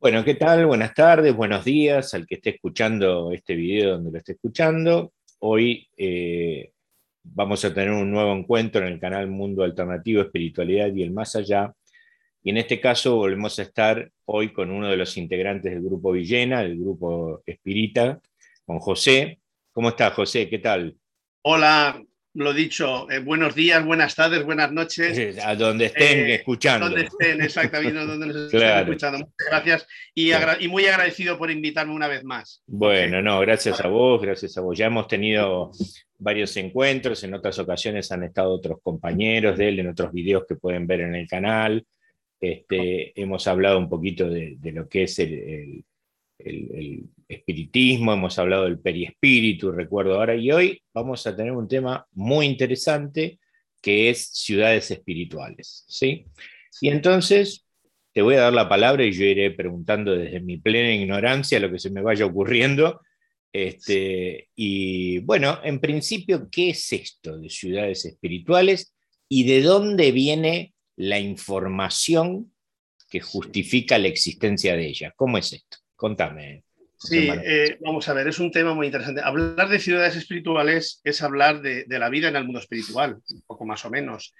Bueno, ¿qué tal? Buenas tardes, buenos días al que esté escuchando este video donde lo esté escuchando. Hoy eh, vamos a tener un nuevo encuentro en el canal Mundo Alternativo, Espiritualidad y el Más Allá. Y en este caso volvemos a estar hoy con uno de los integrantes del grupo Villena, el grupo Espírita, con José. ¿Cómo estás, José? ¿Qué tal? Hola, lo dicho, eh, buenos días, buenas tardes, buenas noches. A donde estén eh, escuchando. Donde estén, exactamente, donde nos estén escuchando. Muchas gracias y, y, muy agradecido por invitarme una vez más. Bueno, no, gracias a vos, gracias a vos. Ya hemos tenido varios encuentros, en otras ocasiones han estado otros compañeros de él en otros videos que pueden ver en el canal. Este, hemos hablado un poquito de, lo que es el, el, espiritismo, hemos hablado del periespíritu, recuerdo ahora, y hoy vamos a tener un tema muy interesante que es ciudades espirituales. ¿sí? Y entonces te voy a dar la palabra y yo iré preguntando desde mi plena ignorancia lo que se me vaya ocurriendo. Este, y bueno, en principio, ¿qué es esto de ciudades espirituales y de dónde viene la información que justifica la existencia de ellas? ¿Cómo es esto? Contame. Sí, eh, vamos a ver, es un tema muy interesante. Hablar de ciudades espirituales es hablar de, la vida en el mundo espiritual, un poco más o menos.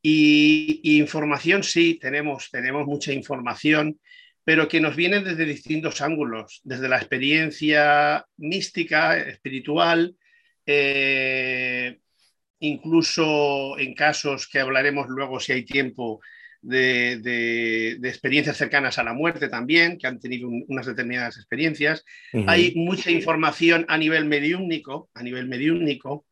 Y, información, sí, tenemos, tenemos mucha información, pero que nos viene desde distintos ángulos, desde la experiencia mística, espiritual, eh, incluso en casos que hablaremos luego si hay tiempo de, experiencias cercanas a la muerte también, que han tenido unas determinadas experiencias. Hay mucha información a nivel mediúnico, a nivel mediúnico,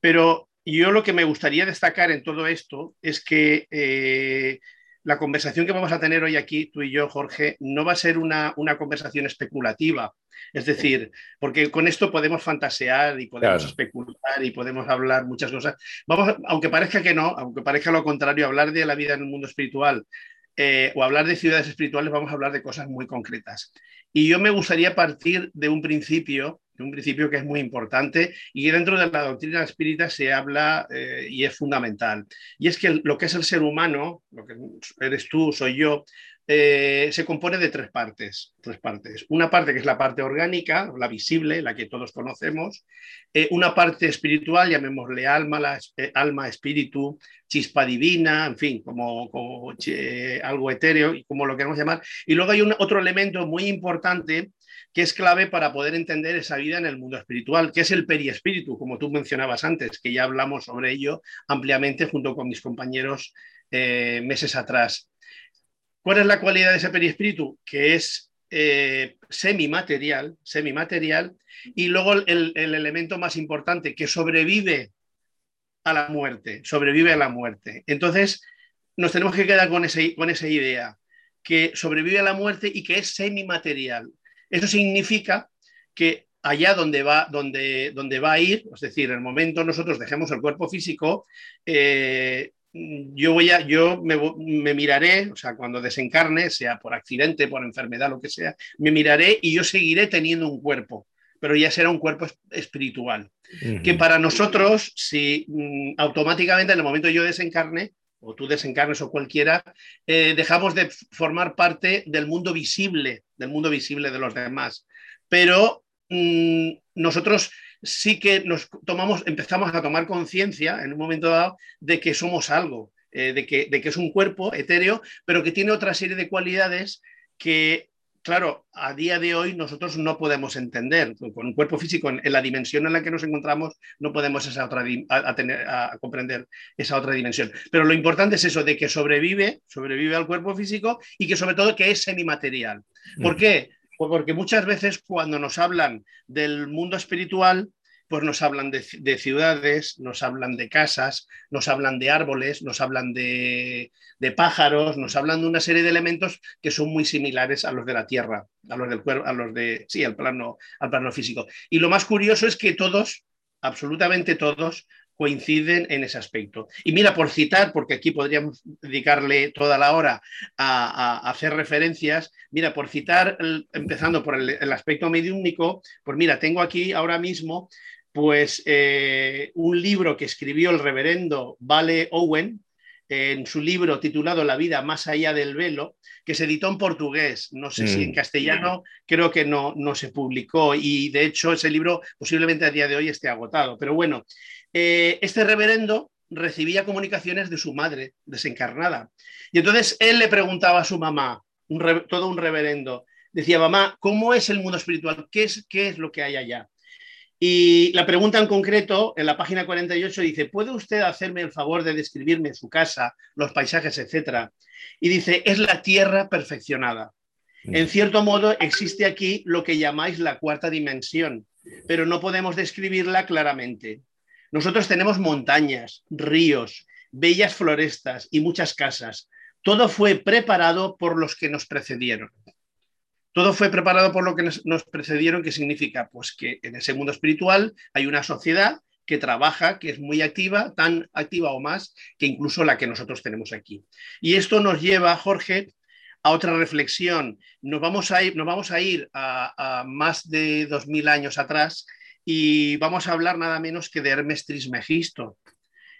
pero yo lo que me gustaría destacar en todo esto es que eh, la conversación que vamos a tener hoy aquí, tú y yo, Jorge, no va a ser una, una conversación especulativa. Es decir, porque con esto podemos fantasear y podemos especular y podemos hablar muchas cosas. Vamos, aunque parezca que no, aunque parezca lo contrario, hablar de la vida en el mundo espiritual eh, o hablar de ciudades espirituales, vamos a hablar de cosas muy concretas. Y yo me gustaría partir de un principio, de un principio que es muy importante y dentro de la doctrina espírita se habla eh, y es fundamental. Y es que lo que es el ser humano, lo que eres tú, soy yo, eh, se compone de tres partes, tres partes. Una parte que es la parte orgánica, la visible, la que todos conocemos. Eh, una parte espiritual, llamémosle alma, la, eh, alma, espíritu, chispa divina, en fin, como, algo etéreo, como lo queremos llamar. Y luego hay un, otro elemento muy importante que es clave para poder entender esa vida en el mundo espiritual, que es el periespíritu, como tú mencionabas antes, que ya hablamos sobre ello ampliamente junto con mis compañeros meses atrás. ¿Cuál es la cualidad de ese perispíritu? Que es eh, semimaterial, semimaterial, y luego el, elemento más importante, que sobrevive a la muerte, sobrevive a la muerte. Entonces, nos tenemos que quedar con, esa idea, que sobrevive a la muerte y que es semimaterial. Eso significa que allá donde va, donde va a ir, es decir, en el momento nosotros dejemos el cuerpo físico, eh, yo voy a, yo me, miraré, o sea, cuando desencarne, sea por accidente, por enfermedad, lo que sea, me miraré y yo seguiré teniendo un cuerpo, pero ya será un cuerpo espiritual. Que para nosotros, si mm, automáticamente en el momento yo desencarne, o tú desencarnes o cualquiera, eh, dejamos de formar parte del mundo visible, del mundo visible de los demás. Pero mm, nosotros sí que nos tomamos, empezamos a tomar conciencia en un momento dado de que somos algo, eh, de, que, de que es un cuerpo etéreo, pero que tiene otra serie de cualidades que claro, a día de hoy nosotros no podemos entender. Con un cuerpo físico en, la dimensión en la que nos encontramos, no podemos esa otra, tener, a, comprender esa otra dimensión. Pero lo importante es eso, de que sobrevive, sobrevive al cuerpo físico y que sobre todo que es semimaterial. ¿Por qué? Pues porque muchas veces cuando nos hablan del mundo espiritual, pues nos hablan de, ciudades, nos hablan de casas, nos hablan de árboles, nos hablan de, pájaros, nos hablan de una serie de elementos que son muy similares a los de la Tierra, a los del cuerpo, a los de, sí, al plano, al plano físico. Y lo más curioso es que todos, absolutamente todos, coinciden en ese aspecto. Y mira, por citar, porque aquí podríamos dedicarle toda la hora a, hacer referencias, mira, por citar, empezando por el, aspecto mediúnico, pues mira, tengo aquí ahora mismo pues eh, un libro que escribió el reverendo Vale Owen, en su libro titulado La vida más allá del velo, que se editó en portugués, no sé si en mm. castellano creo que no, no se publicó y de hecho ese libro posiblemente a día de hoy esté agotado. Pero bueno, eh, este reverendo recibía comunicaciones de su madre desencarnada y entonces él le preguntaba a su mamá, todo un reverendo, decía, mamá, ¿cómo es el mundo espiritual? ¿Qué es, ¿Qué es lo que hay allá? Y la pregunta en concreto, en la página 48, dice, ¿puede usted hacerme el favor de describirme su casa, los paisajes, etcétera? Y dice, es la tierra perfeccionada. Mm. En cierto modo, existe aquí lo que llamáis la cuarta dimensión, pero no podemos describirla claramente. Nosotros tenemos montañas, ríos, bellas florestas y muchas casas. Todo fue preparado por los que nos precedieron. Todo fue preparado por lo que nos, precedieron, que significa pues que en ese mundo espiritual hay una sociedad que trabaja, que es muy activa, tan activa o más que incluso la que nosotros tenemos aquí. Y esto nos lleva, Jorge, a otra reflexión. Nos vamos a ir, nos vamos a, ir a, más de dos mil años atrás y vamos a hablar nada menos que de Hermes Trismegisto.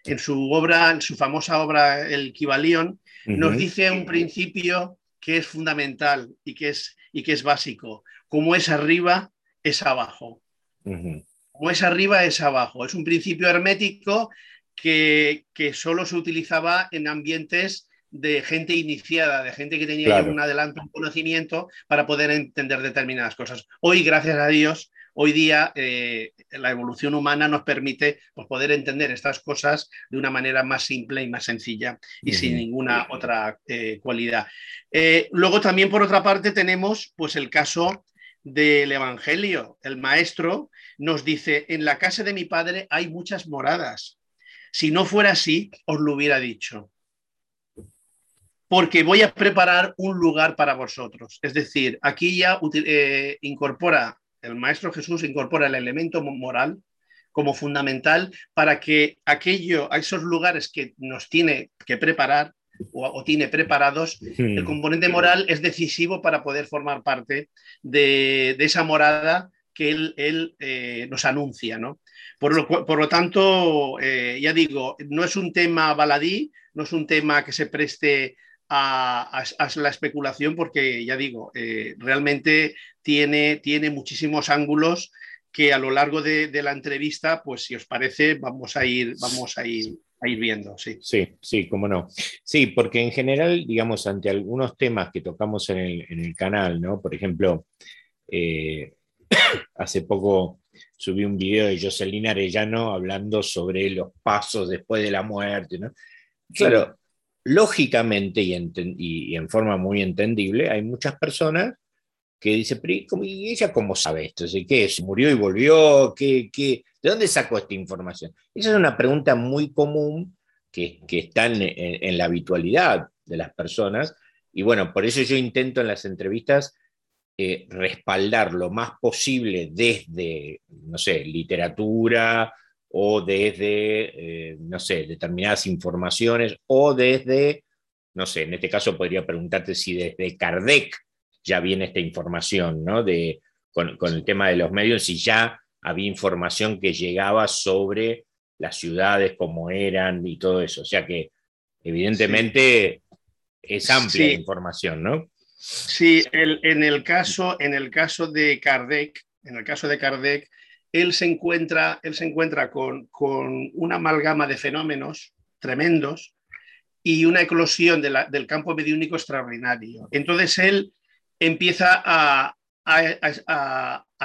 En su obra, en su famosa obra El Kibalión, nos dice un principio que es fundamental y que es y que es básico. Como es arriba, es abajo. Como es arriba, es abajo. Es un principio hermético que, que solo se utilizaba en ambientes de gente iniciada, de gente que tenía un adelanto, un conocimiento para poder entender determinadas cosas. Hoy, gracias a Dios, hoy día eh, la evolución humana nos permite pues, poder entender estas cosas de una manera más simple y más sencilla y sin ninguna otra eh, cualidad. Eh, luego también, por otra parte, tenemos pues, el caso del Evangelio. El maestro nos dice, en la casa de mi padre hay muchas moradas. Si no fuera así, os lo hubiera dicho porque voy a preparar un lugar para vosotros. Es decir, aquí ya incorpora el Maestro Jesús incorpora el elemento moral como fundamental para que aquello, a esos lugares que nos tiene que preparar o, tiene preparados, el hmm. componente moral es decisivo para poder formar parte de, esa morada que él, eh, nos anuncia. ¿no? Por, lo, tanto, eh, ya digo, no es un tema baladí, no es un tema que se preste a, la especulación porque, ya digo, eh, realmente tiene, tiene muchísimos ángulos que a lo largo de, la entrevista, pues si os parece, vamos a ir, vamos a ir, a ir viendo. Sí. sí, sí, cómo no. Sí, porque en general, digamos, ante algunos temas que tocamos en el, canal, ¿no? Por ejemplo, eh, hace poy subí un video de Jocelyn Arellano hablando sobre los pasos después de la muerte, ¿no? Claro, lógicamente y en, forma muy entendible, hay muchas personas que dicen, ¿y ella cómo sabe esto? ¿Qué es? ¿Murió y volvió? ¿Qué, qué? ¿De dónde sacó esta información? Esa es una pregunta muy común que, está en, la habitualidad de las personas. Y bueno, por eso yo intento en las entrevistas eh, respaldar lo más posible desde, no sé, literatura, o desde, eh, no sé, determinadas informaciones, o desde, no sé, en este caso podría preguntarte si desde Kardec ya viene esta información, ¿no? De, con, el tema de los medios, si ya había información que llegaba sobre las ciudades, cómo eran y todo eso. O sea que, evidentemente, es amplia la información, ¿no? Sí, en, el caso, en el caso de Kardec, en el caso de Kardec, él se encuentra, él se encuentra con, una amalgama de fenómenos tremendos y una eclosión del campo mediúnico extraordinario. Entonces él empieza a,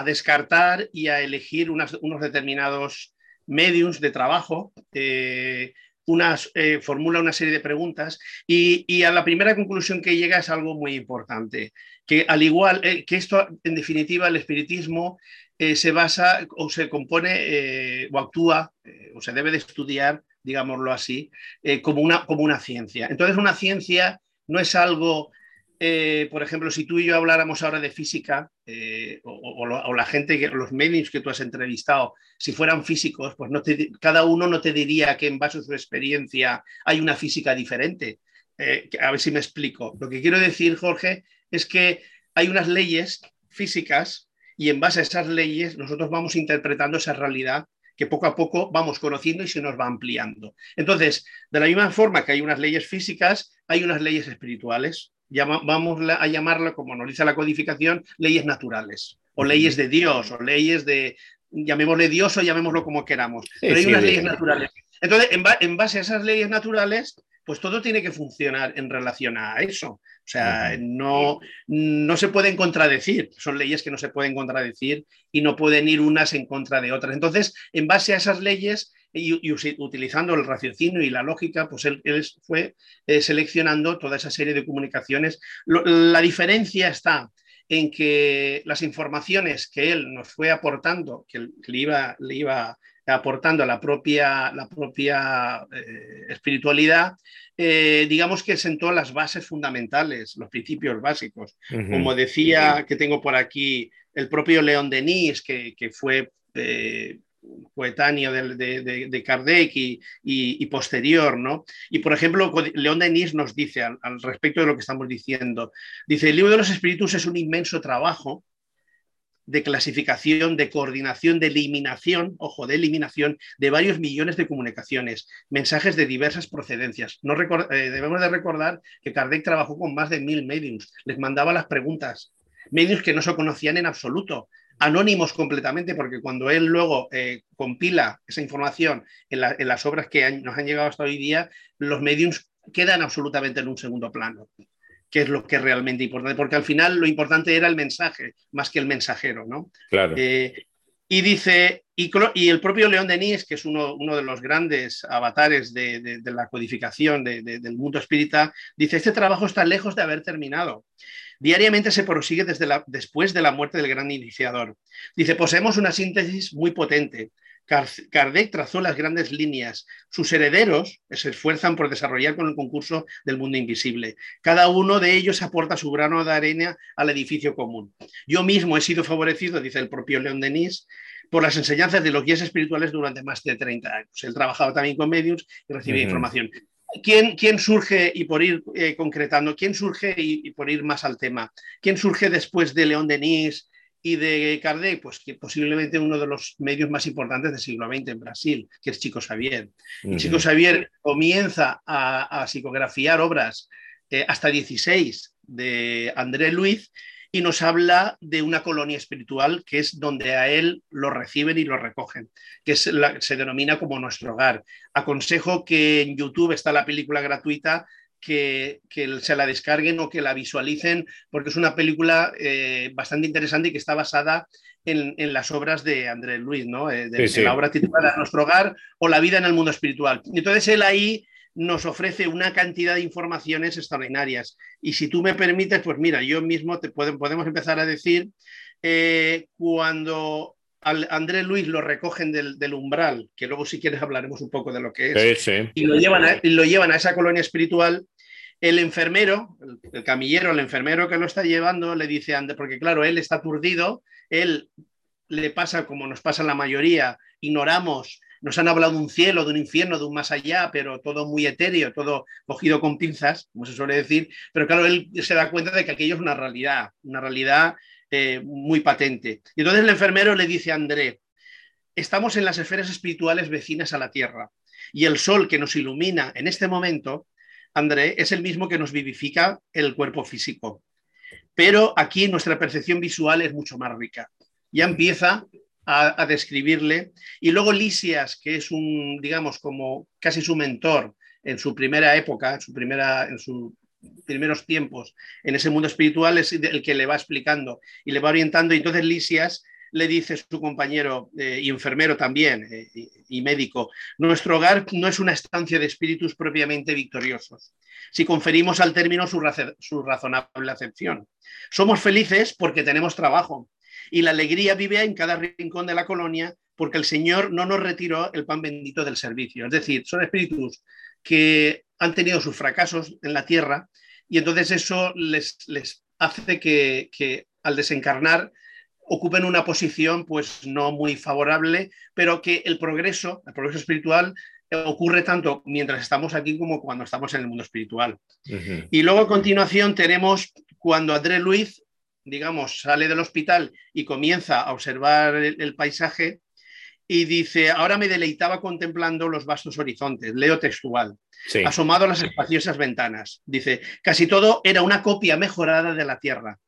descartar y a elegir unos determinados medios de trabajo, eh, eh, formula una serie de preguntas y, a la primera conclusión que llega es algo muy importante, que al igual eh, que esto, en definitiva, el espiritismo eh, se basa o se compone eh, o actúa eh, o se debe de estudiar, digámoslo así, como, una, como una ciencia. Entonces, una ciencia no es algo, por ejemplo, si tú y yo habláramos ahora de física o, la gente, los medios que tú has entrevistado, si fueran físicos, pues no cada uno no te diría que en base a su experiencia hay una física diferente. a ver si me explico. Lo que quiero decir, Jorge, es que hay unas leyes físicas y en base a esas leyes nosotros vamos interpretando esa realidad que poco a poco vamos conociendo y se nos va ampliando. Entonces, de la misma forma que hay unas leyes físicas, hay unas leyes espirituales. vamos a llamarlo, como nos dice la codificación, leyes naturales, o leyes de Dios, o leyes de, llamémosle Dios o llamémoslo como queramos. Pero hay unas leyes naturales. Entonces, en, base a esas leyes naturales, pues todo tiene que funcionar en relación a eso. O sea, no, no se pueden contradecir, son leyes que no se pueden contradecir y no pueden ir unas en contra de otras. Entonces, en base a esas leyes y, utilizando el raciocinio y la lógica, pues él, fue eh, seleccionando toda esa serie de comunicaciones. la diferencia está en que las informaciones que él nos fue aportando, que le iba, le iba aportando la propia, la propia eh, espiritualidad, eh, digamos que sentó las bases fundamentales, los principios básicos. Como decía, que tengo por aquí, el propio León Denis, que, que fue eh, coetáneo de, de, Kardec y, posterior, ¿no? Y por ejemplo, León Denis nos dice al, respecto de lo que estamos diciendo, dice, el libro de los espíritus es un inmenso trabajo de clasificación, de coordinación, de eliminación, ojo, de eliminación de varios millones de comunicaciones, mensajes de diversas procedencias. No eh, debemos de recordar que Kardec trabajó con más de mil mediums, les mandaba las preguntas, medios que no se conocían en absoluto, anónimos completamente, porque cuando él luego eh, compila esa información en, las obras que nos han llegado hasta hoy día, los mediums quedan absolutamente en un segundo plano, que es lo que es realmente importante, porque al final lo importante era el mensaje más que el mensajero, ¿no? Claro. Eh, y dice, y, el propio León Denis, que es uno, uno de los grandes avatares de, la codificación del mundo espírita, dice, este trabajo está lejos de haber terminado. Diariamente se prosigue desde la, después de la muerte del gran iniciador. Dice, poseemos una síntesis muy potente. Kardec trazó las grandes líneas. Sus herederos se esfuerzan por desarrollar con el concurso del mundo invisible. Cada uno de ellos aporta su grano de arena al edificio común. Yo mismo he sido favorecido, dice el propio León Denis, por las enseñanzas de los guías espirituales durante más de 30 años. Él trabajaba también con medios y recibía información. ¿Quién, surge, y por ir eh, concretando, quién surge, y, por ir más al tema, quién surge después de León Denis y de Kardec? Pues que posiblemente uno de los medios más importantes del siglo XX en Brasil, que es Chico Xavier. Chico Xavier comienza a, psicografiar obras eh, hasta 16 de André Luis y nos habla de una colonia espiritual que es donde a él lo reciben y lo recogen, que se denomina como nuestro hogar. Aconsejo que en YouTube está la película gratuita que, se la descarguen o que la visualicen, porque es una película eh, bastante interesante y que está basada en, las obras de Andrés Luis, ¿no? Eh, de, la obra titulada Nuestro hogar o La vida en el mundo espiritual. Entonces él ahí nos ofrece una cantidad de informaciones extraordinarias. Y si tú me permites, pues mira, yo mismo te podemos empezar a decir, eh, cuando Andrés Luis lo recogen del, umbral, que luego si quieres hablaremos un poco de lo que es, Y, lo llevan a, lo llevan a esa colonia espiritual, el enfermero, el, camillero, el enfermero que lo está llevando, le dice, porque claro, él está aturdido, él le pasa como nos pasa a la mayoría, ignoramos nos han hablado de un cielo, de un infierno, de un más allá, pero todo muy etéreo, todo cogido con pinzas, como se suele decir. Pero claro, él se da cuenta de que aquello es una realidad, una realidad eh, muy patente. Y entonces el enfermero le dice a André, estamos en las esferas espirituales vecinas a la Tierra y el sol que nos ilumina en este momento, André, es el mismo que nos vivifica el cuerpo físico. Pero aquí nuestra percepción visual es mucho más rica. Ya empieza a, describirle. Y luego Lisias, que es un, digamos, como casi su mentor en su primera época, en, su primera, en sus primeros tiempos en ese mundo espiritual, es el que le va explicando y le va orientando. Y entonces Lisias le dice su compañero eh, y enfermero también eh, y, médico, nuestro hogar no es una estancia de espíritus propiamente victoriosos, si conferimos al término su razonable acepción. Somos felices porque tenemos trabajo, y la alegría vive en cada rincón de la colonia porque el Señor no nos retiró el pan bendito del servicio. Es decir, son espíritus que han tenido sus fracasos en la tierra y entonces eso les, les hace que, que al desencarnar ocupen una posición pues no muy favorable, pero que el progreso, el progreso espiritual ocurre tanto mientras estamos aquí como cuando estamos en el mundo espiritual. Y luego a continuación tenemos cuando André Luis digamos, sale del hospital y comienza a observar el, paisaje y dice, ahora me deleitaba contemplando los vastos horizontes, leo textual, asomado a las espaciosas ventanas. Dice, casi todo era una copia mejorada de la tierra.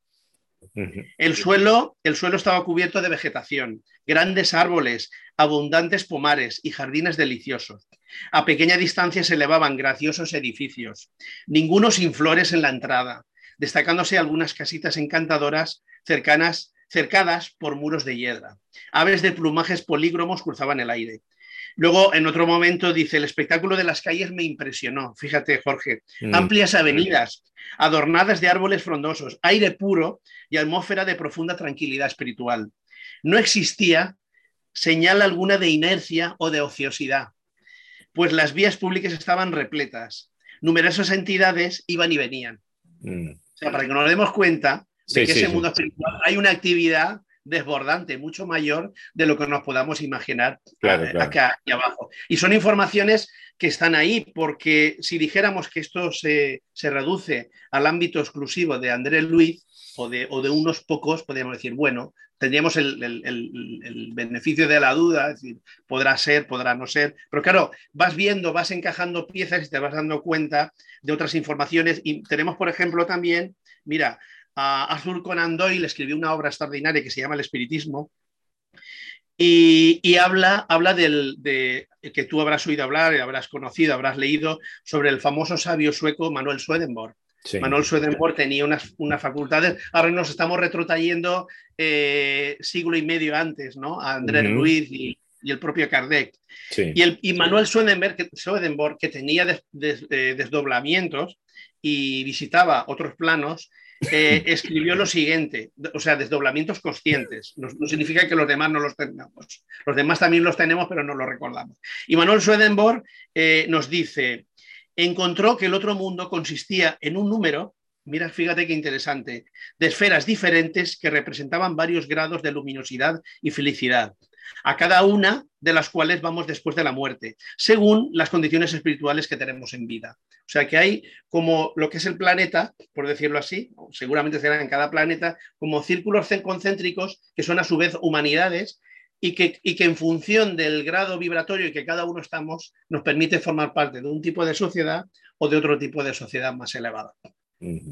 El suelo, el suelo estaba cubierto de vegetación, grandes árboles, abundantes pomares y jardines deliciosos. A pequeña distancia se elevaban graciosos edificios, ninguno sin flores en la entrada, destacándose algunas casitas encantadoras cercanas cercadas por muros de hiedra. Aves de plumajes polígromos cruzaban el aire. Luego, en otro momento, dice, el espectáculo de las calles me impresionó. Fíjate, Jorge, mm. amplias avenidas, adornadas de árboles frondosos, aire puro y atmósfera de profunda tranquilidad espiritual. No existía señal alguna de inercia o de ociosidad, pues las vías públicas estaban repletas. Numerosas entidades iban y venían. Mm. O sea, para que nos demos cuenta, que ese mundo espiritual hay una actividad desbordante, mucho mayor de lo que nos podamos imaginar acá y abajo. Y son informaciones que están ahí, porque si dijéramos que esto se, reduce al ámbito exclusivo de Andrés Luis o de, o de unos pocos, podríamos decir, bueno, tendríamos el, el, beneficio de la duda, es decir, podrá ser, podrá no ser, pero claro, vas viendo, vas encajando piezas y te vas dando cuenta de otras informaciones. Y tenemos, por ejemplo, también, mira, a Arthur Conan Doyle escribió una obra extraordinaria que se llama El Espiritismo y, habla, habla del, de que tú habrás oído hablar, habrás conocido, habrás leído sobre el famoso sabio sueco Manuel Swedenborg. Manuel Swedenborg tenía unas, unas, facultades, ahora nos estamos retrotrayendo eh, siglo y medio antes, ¿no? A Andrés Ruiz y, el propio Kardec. Y, el, y Manuel Swedenborg, que, Swedenborg, que tenía eh, desdoblamientos y visitaba otros planos, eh, escribió lo siguiente, o sea, desdoblamientos conscientes. No, significa que los demás no los tengamos. Los demás también los tenemos, pero no los recordamos. Y Manuel Swedenborg eh, nos dice, encontró que el otro mundo consistía en un número, mira, fíjate qué interesante, de esferas diferentes que representaban varios grados de luminosidad y felicidad a cada una de las cuales vamos después de la muerte, según las condiciones espirituales que tenemos en vida. O sea que hay como lo que es el planeta, por decirlo así, seguramente será en cada planeta, como círculos concéntricos que son a su vez humanidades y que, y que en función del grado vibratorio y que cada uno estamos, nos permite formar parte de un tipo de sociedad o de otro tipo de sociedad más elevada.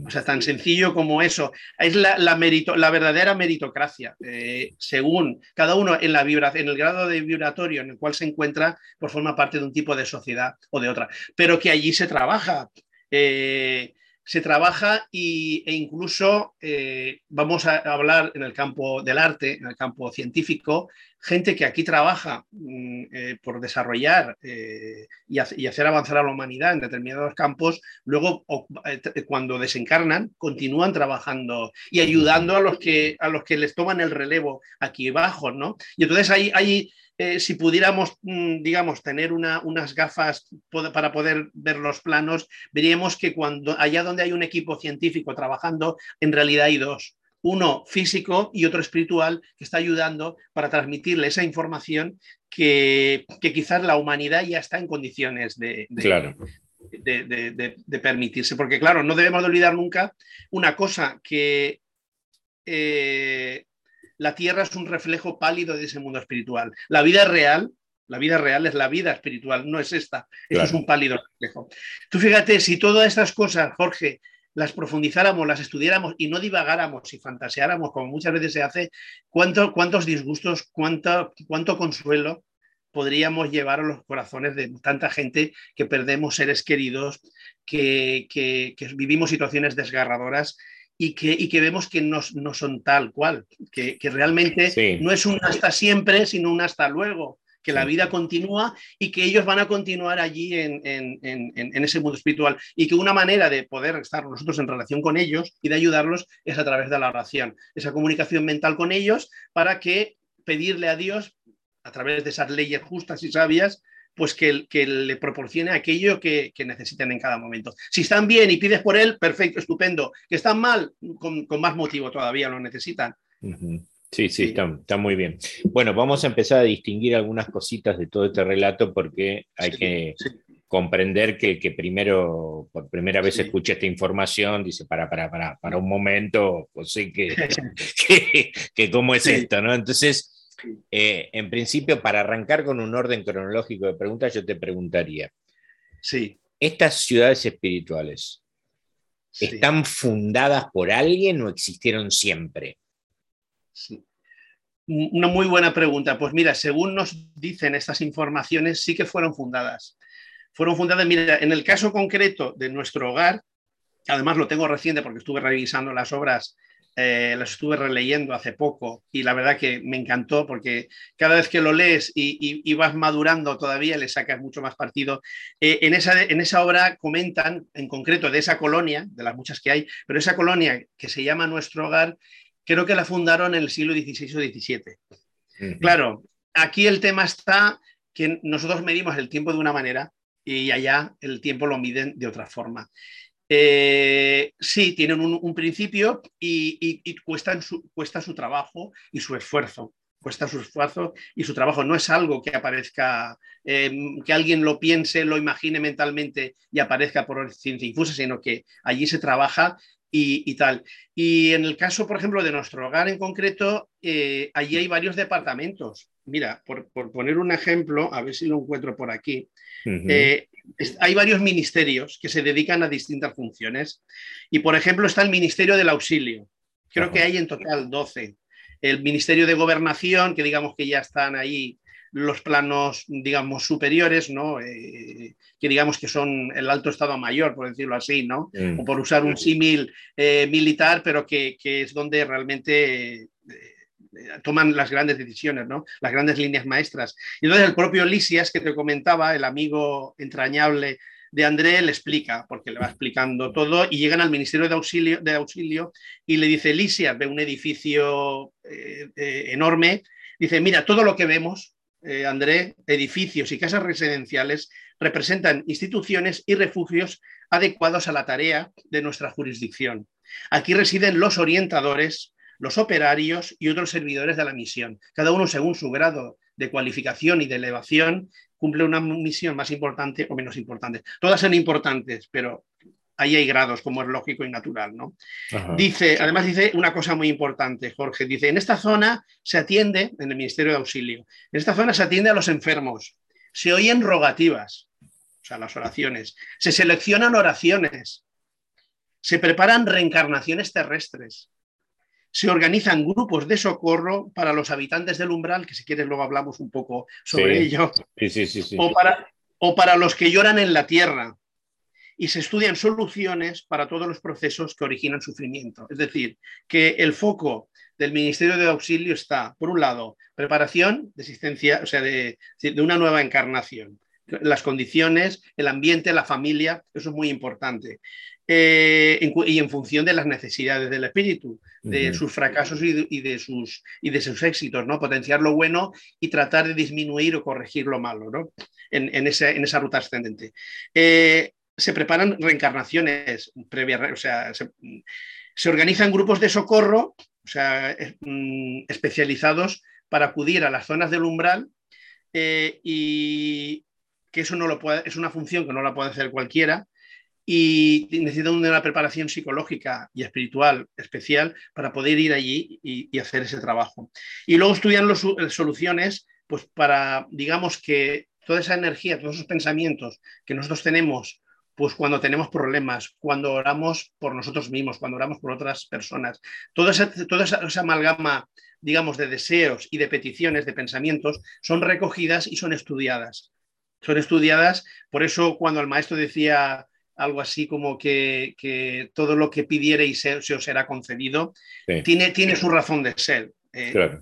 O sea, tan sencillo como eso. Es la, la, la verdadera meritocracia. Eh, según cada uno en, la en el grado de vibratorio en el cual se encuentra, pues forma parte de un tipo de sociedad o de otra. Pero que allí se trabaja. Eh, se trabaja y, e incluso eh, vamos a hablar en el campo del arte, en el campo científico, gente que aquí trabaja mm, eh, por desarrollar eh, y, hacer avanzar a la humanidad en determinados campos, luego cuando desencarnan continúan trabajando y ayudando a los que, a los que les toman el relevo aquí abajo, ¿no? Y entonces hay, hay eh, si pudiéramos, mm, digamos, tener unas gafas para poder ver los planos, veríamos que cuando allá donde hay un equipo científico trabajando, en realidad hay dos. Uno físico y otro espiritual que está ayudando para transmitirle esa información que, quizás la humanidad ya está en condiciones de, de, permitirse. Porque claro, no debemos de olvidar nunca una cosa que eh, la tierra es un reflejo pálido de ese mundo espiritual. La vida real, la vida real es la vida espiritual, no es esta. Eso es un pálido reflejo. Tú fíjate, si todas estas cosas, Jorge, las profundizáramos, las estudiáramos y no divagáramos y fantaseáramos, como muchas veces se hace, ¿cuántos disgustos, cuánto, cuánto consuelo podríamos llevar a los corazones de tanta gente que perdemos seres queridos, que, que vivimos situaciones desgarradoras y que, vemos que no, son tal cual, que, realmente no es un hasta siempre, sino un hasta luego, que la vida continúa y que ellos van a continuar allí en, ese mundo espiritual y que una manera de poder estar nosotros en relación con ellos y de ayudarlos es a través de la oración, esa comunicación mental con ellos para que pedirle a Dios a través de esas leyes justas y sabias pues que, que le proporcione aquello que, que, necesiten en cada momento. Si están bien y pides por él, perfecto, estupendo. Que están mal, con, más motivo todavía lo necesitan. Sí, sí, Está, muy bien. Bueno, vamos a empezar a distinguir algunas cositas de todo este relato porque hay que comprender que el que primero, por primera vez escucha esta información, dice, para, para, para, para un momento, pues sí que, que, cómo es esto, ¿no? Entonces, eh, en principio, para arrancar con un orden cronológico de preguntas, yo te preguntaría, sí. ¿estas ciudades espirituales están fundadas por alguien o existieron siempre? Sí. Una muy buena pregunta. Pues mira, según nos dicen estas informaciones, sí que fueron fundadas. Fueron fundadas, mira, en el caso concreto de nuestro hogar, además lo tengo reciente porque estuve revisando las obras eh, las estuve releyendo hace poco y la verdad que me encantó porque cada vez que lo lees y, vas madurando todavía le sacas mucho más partido. Eh, en, esa, en esa obra comentan en concreto de esa colonia, de las muchas que hay, pero esa colonia que se llama Nuestro Hogar, creo que la fundaron en el siglo XVI o XVII. Claro, aquí el tema está que nosotros medimos el tiempo de una manera y allá el tiempo lo miden de otra forma. Eh, sí, tienen un, principio y, cuesta, su, cuesta, su, trabajo y su esfuerzo. Cuesta su esfuerzo y su trabajo. No es algo que aparezca, em, que alguien lo piense, lo imagine mentalmente y aparezca por ciencia infusa, sino que allí se trabaja y, tal. Y en el caso, por ejemplo, de nuestro hogar en concreto, eh, allí hay varios departamentos. Mira, por, poner un ejemplo, a ver si lo encuentro por aquí, eh, hay varios ministerios que se dedican a distintas funciones. Y, por ejemplo, está el Ministerio del Auxilio. Creo que hay en total 12. El Ministerio de Gobernación, que digamos que ya están ahí los planos, digamos, superiores, ¿no? Eh, que digamos que son el alto Estado Mayor, por decirlo así, ¿no? Mm. O por usar un símil eh, militar, pero que, es donde realmente eh, toman las grandes decisiones, ¿no? Las grandes líneas maestras. Y entonces el propio Lisias, que te comentaba, el amigo entrañable de André, le explica, porque le va explicando todo, y llegan al Ministerio de Auxilio, de auxilio y le dice, Lisias, ve un edificio enorme, dice, mira, todo lo que vemos eh, André, edificios y casas residenciales representan instituciones y refugios adecuados a la tarea de nuestra jurisdicción. Aquí residen los orientadores, los operarios y otros servidores de la misión. Cada uno, según su grado de cualificación y de elevación, cumple una misión más importante o menos importante. Todas son importantes, pero ahí hay grados, como es lógico y natural, ¿no? Dice, además dice una cosa muy importante, Jorge, dice, en esta zona se atiende, en el Ministerio de Auxilio, en esta zona se atiende a los enfermos, se oyen rogativas, o sea, las oraciones, se seleccionan oraciones, se preparan reencarnaciones terrestres, se organizan grupos de socorro para los habitantes del umbral, que si quieres luego hablamos un poco sobre ello, o, para, o para los que lloran en la tierra, y se estudian soluciones para todos los procesos que originan sufrimiento. Es decir, que el foco del Ministerio de Auxilio está, por un lado, preparación de existencia, o sea, de, una nueva encarnación. Las condiciones, el ambiente, la familia, eso es muy importante. Eh, y en función de las necesidades del espíritu, de sus fracasos y de, sus, y de sus éxitos, ¿no? Potenciar lo bueno y tratar de disminuir o corregir lo malo, ¿no? En, esa ruta ascendente. Eh, se preparan reencarnaciones previas, o sea, se, organizan grupos de socorro, o sea, mm, especializados para acudir a las zonas del umbral eh, y que eso no lo puede, es una función que no la puede hacer cualquiera y necesitan una preparación psicológica y espiritual especial para poder ir allí y, hacer ese trabajo. Y luego estudian las soluciones pues para, digamos que toda esa energía, todos esos pensamientos que nosotros tenemos pues cuando tenemos problemas, cuando oramos por nosotros mismos, cuando oramos por otras personas. Toda esa, amalgama, digamos, de deseos y de peticiones, de pensamientos, son recogidas y son estudiadas. Son estudiadas, por eso cuando el maestro decía algo así como que, todo lo que pidierais se, se os será concedido, tiene, tiene su razón de ser. Eh, claro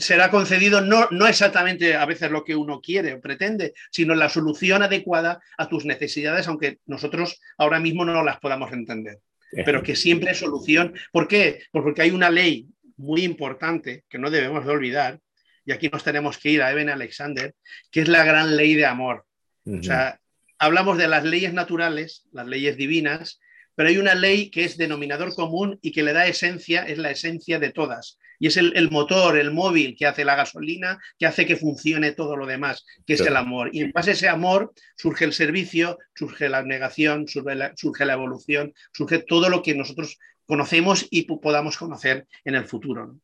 será concedido no, no exactamente a veces lo que uno quiere o pretende, sino la solución adecuada a tus necesidades, aunque nosotros ahora mismo no las podamos entender. Pero que siempre es solución. ¿Por qué? Pues porque hay una ley muy importante que no debemos de olvidar, y aquí nos tenemos que ir a Eben Alexander, que es la gran ley de amor. O sea, hablamos de las leyes naturales, las leyes divinas, pero hay una ley que es denominador común y que le da esencia, es la esencia de todas, y es el, motor, el móvil que hace la gasolina, que hace que funcione todo lo demás, que es el amor. Y en base a ese amor surge el servicio, surge la negación, surge la, evolución, surge todo lo que nosotros conocemos y podamos conocer en el futuro.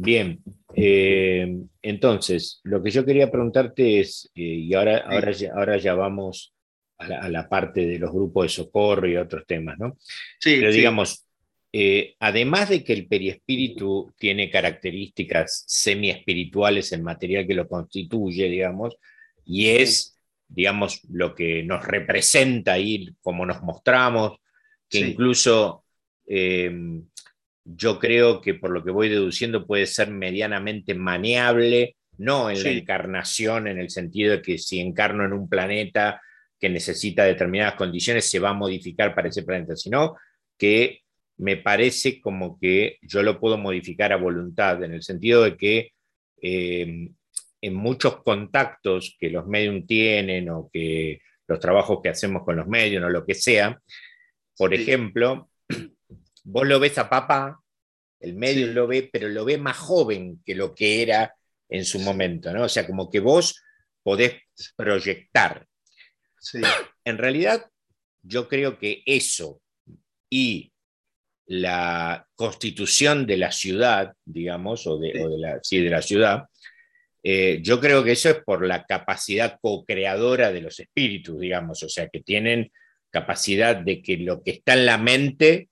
Bien, eh, entonces, lo que yo quería preguntarte es, eh, y ahora, ahora, ya, ahora ya vamos a la, parte de los grupos de socorro y otros temas, ¿no? Sí. Pero digamos, eh, además de que el periespíritu tiene características semi-espirituales en material que lo constituye, digamos, y es, digamos, lo que nos representa ahí, como nos mostramos, que incluso yo creo que por lo que voy deduciendo puede ser medianamente maneable, no en la encarnación, en el sentido de que si encarno en un planeta que necesita determinadas condiciones, se va a modificar para ese planeta, sino que me parece como que yo lo puedo modificar a voluntad, en el sentido de que em, en muchos contactos que los medios tienen o que los trabajos que hacemos con los medios o lo que sea, por ejemplo, Vos lo ves a papá, el medio lo ve, pero lo ve más joven que lo que era en su momento, ¿no? O sea, como que vos podés proyectar. En realidad, yo creo que eso y la constitución de la ciudad, digamos, o de, la, de la ciudad, eh, yo creo que eso es por la capacidad co-creadora de los espíritus, digamos, o sea, que tienen capacidad de que lo que está en la mente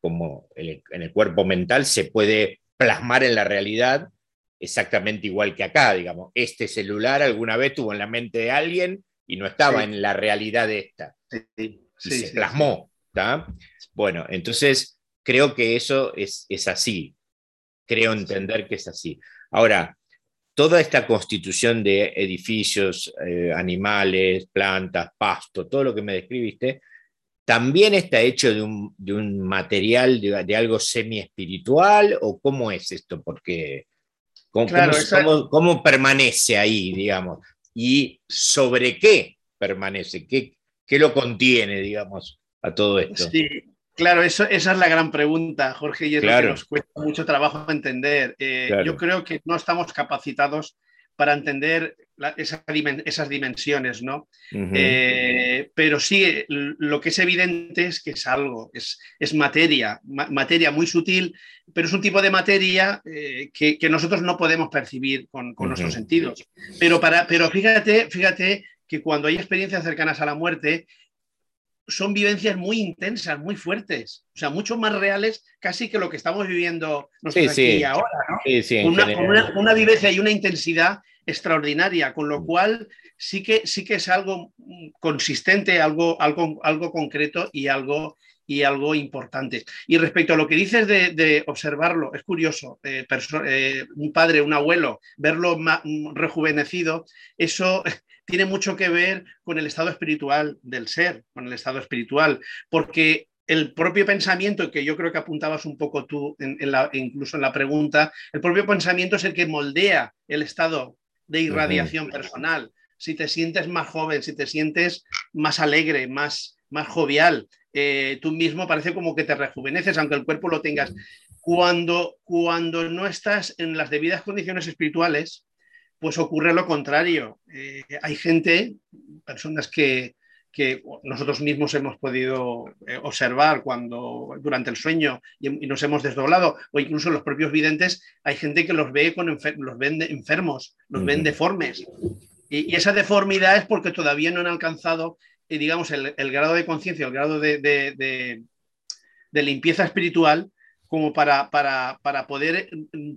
como en el cuerpo mental se puede plasmar en la realidad exactamente igual que acá, digamos. Este celular alguna vez tuvo en la mente de alguien y no estaba en la realidad de esta. y se plasmó. Bueno, entonces creo que eso es, es así. Creo entender que es así. Ahora, toda esta constitución de edificios, eh, animales, plantas, pasto, todo lo que me describiste, ¿También está hecho de un, material, de, algo semi-espiritual? ¿O cómo es esto? Porque, ¿cómo, permanece ahí, digamos? ¿Y sobre qué permanece? ¿Qué, lo contiene, digamos, a todo esto? Sí, claro, eso, esa es la gran pregunta, Jorge, y es lo que nos cuesta mucho trabajo entender. Eh, yo creo que no estamos capacitados para entender esas dimensiones, ¿no? Eh, pero sí, lo que es evidente es que es algo, es, es materia, materia muy sutil, pero es un tipo de materia eh, que, nosotros no podemos percibir con, nuestros sentidos. Pero, para, pero fíjate, fíjate que cuando hay experiencias cercanas a la muerte, son vivencias muy intensas, muy fuertes, o sea, mucho más reales casi que lo que estamos viviendo nosotros aquí ahora, ¿no? una, una, vivencia y una intensidad extraordinaria, con lo mm. cual sí que, sí que es algo consistente, algo, algo, algo concreto y algo, y algo importante. Y respecto a lo que dices de, observarlo, es curioso, eh, eh, un padre, un abuelo, verlo rejuvenecido, eso tiene mucho que ver con el estado espiritual del ser, con el estado espiritual, porque el propio pensamiento, que yo creo que apuntabas un poco tú, incluso en la pregunta, el propio pensamiento es el que moldea el estado de irradiación personal. Si te sientes más joven, si te sientes más alegre, más, más jovial, eh, tú mismo parece como que te rejuveneces, aunque el cuerpo lo tengas. Cuando, cuando no estás en las debidas condiciones espirituales, pues ocurre lo contrario. Eh, hay gente, personas que, que nosotros mismos hemos podido eh, observar cuando durante el sueño y, nos hemos desdoblado, o incluso los propios videntes, hay gente que los ve con los ven enfermos, los ven deformes. Y, esa deformidad es porque todavía no han alcanzado, digamos, el, grado de conciencia, el grado de, de, limpieza espiritual como para, para, para, poder,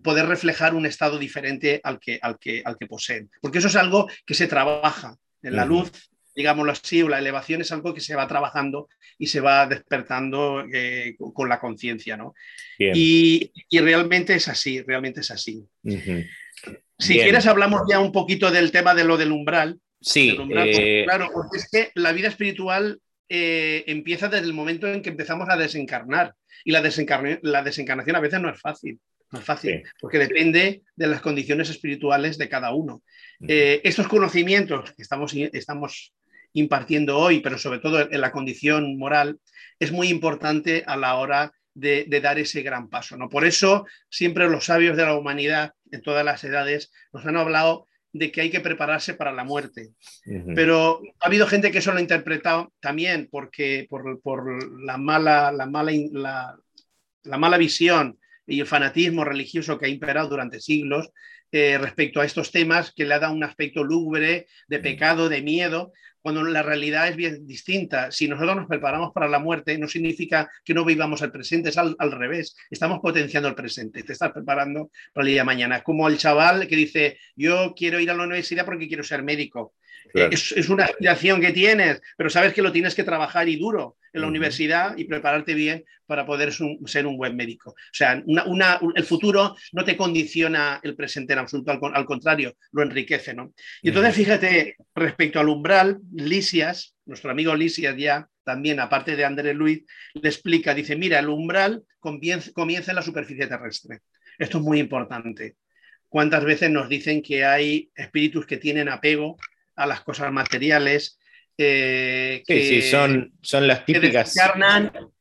poder reflejar un estado diferente al que, al, que, al que poseen. Porque eso es algo que se trabaja en la luz, digámoslo así, o la elevación es algo que se va trabajando y se va despertando eh, con la conciencia, ¿no? Y, realmente es así, realmente es así. Si quieres hablamos ya un poquito del tema de lo del umbral. Sí. Eh, claro, porque es que la vida espiritual eh, empieza desde el momento en que empezamos a desencarnar. Y la, la desencarnación a veces no es fácil. No es fácil, porque depende de las condiciones espirituales de cada uno. estos conocimientos que estamos, estamos impartiendo hoy, pero sobre todo en la condición moral, es muy importante a la hora de, dar ese gran paso. ¿no? Por eso siempre los sabios de la humanidad en todas las edades nos han hablado de que hay que prepararse para la muerte. Pero ha habido gente que eso lo ha interpretado también porque, por, la, mala, la, mala, la, mala visión y el fanatismo religioso que ha imperado durante siglos eh, respecto a estos temas, que le ha dado un aspecto lúgubre, de pecado, de miedo, cuando la realidad es bien distinta. Si nosotros nos preparamos para la muerte, no significa que no vivamos el presente, es al, revés. Estamos potenciando el presente, te estás preparando para el día de mañana. Como el chaval que dice, yo quiero ir a la universidad porque quiero ser médico. Es, una aspiración que tienes, pero sabes que lo tienes que trabajar y duro en la universidad y prepararte bien para poder ser un buen médico. O sea, el futuro no te condiciona el presente en absoluto, al, contrario, lo enriquece. ¿no? Y entonces, fíjate, respecto al umbral, Lisias, nuestro amigo Lisias ya, también aparte de Andrés Luis, le explica, dice, mira, el umbral comienza en la superficie terrestre. Esto es muy importante. ¿Cuántas veces nos dicen que hay espíritus que tienen apego a las cosas materiales. Eh, que, sí, son, son las típicas,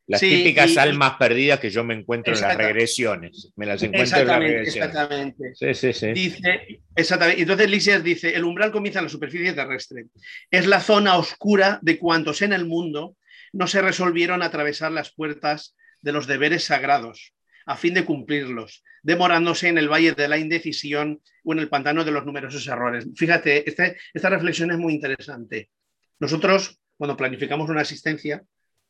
las típicas almas perdidas que yo me encuentro en las regresiones. Me las encuentro en las regresiones. Exactamente. Sí, sí, sí. Dice, exactamente. Entonces Lisias dice, el umbral comienza en la superficie terrestre. Es la zona oscura de cuantos en el mundo no se resolvieron atravesar las puertas de los deberes sagrados a fin de cumplirlos, demorándose en el valle de la indecisión o en el pantano de los numerosos errores. Fíjate, este, esta reflexión es muy interesante. Nosotros, cuando planificamos una asistencia,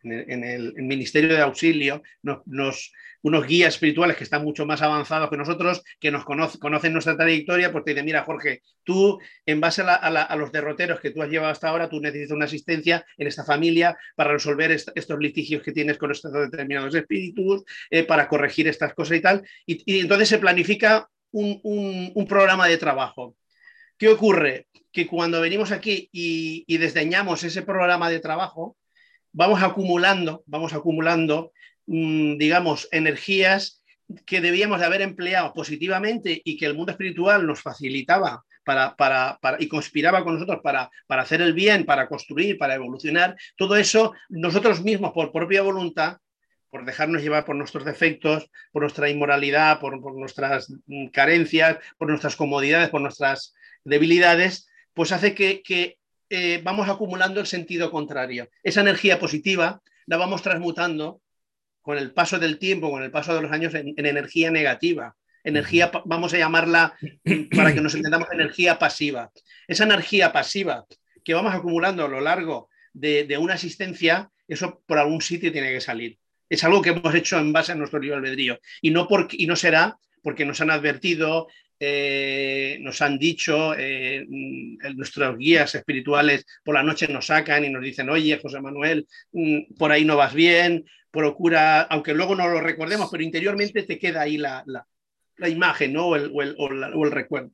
en el, Ministerio de Auxilio, nos, unos guías espirituales que están mucho más avanzados que nosotros, que nos conocen nuestra trayectoria, pues te dicen, mira, Jorge, tú, en base a, los derroteros que tú has llevado hasta ahora, tú necesitas una asistencia en esta familia para resolver estos litigios que tienes con estos determinados espíritus, eh, para corregir estas cosas y tal. Y, entonces se planifica un, programa de trabajo. ¿Qué ocurre? Que cuando venimos aquí y desdeñamos ese programa de trabajo, vamos acumulando, vamos acumulando, mm, digamos, energías que debíamos de haber empleado positivamente y que el mundo espiritual nos facilitaba para, para, y conspiraba con nosotros para, para hacer el bien, para construir, para evolucionar, todo eso nosotros mismos por propia voluntad por dejarnos llevar por nuestros defectos, por nuestra inmoralidad, por, nuestras mm, carencias, por nuestras comodidades, por nuestras debilidades, pues hace que, que eh, vamos acumulando el sentido contrario. Esa energía positiva la vamos transmutando con el paso del tiempo, con el paso de los años, en, energía negativa. Energía, vamos a llamarla, para que nos entendamos, energía pasiva. Esa energía pasiva que vamos acumulando a lo largo de, una asistencia, eso por algún sitio tiene que salir. Es algo que hemos hecho en base a nuestro libre albedrío. Y no, porque, y no será porque nos han advertido, eh, nos han dicho, eh, mm, nuestros guías espirituales por la noche nos sacan y nos dicen, oye, José Manuel, mm, por ahí no vas bien, procura, aunque luego no lo recordemos, pero interiormente te queda ahí la, imagen ¿no? o, el, o el recuerdo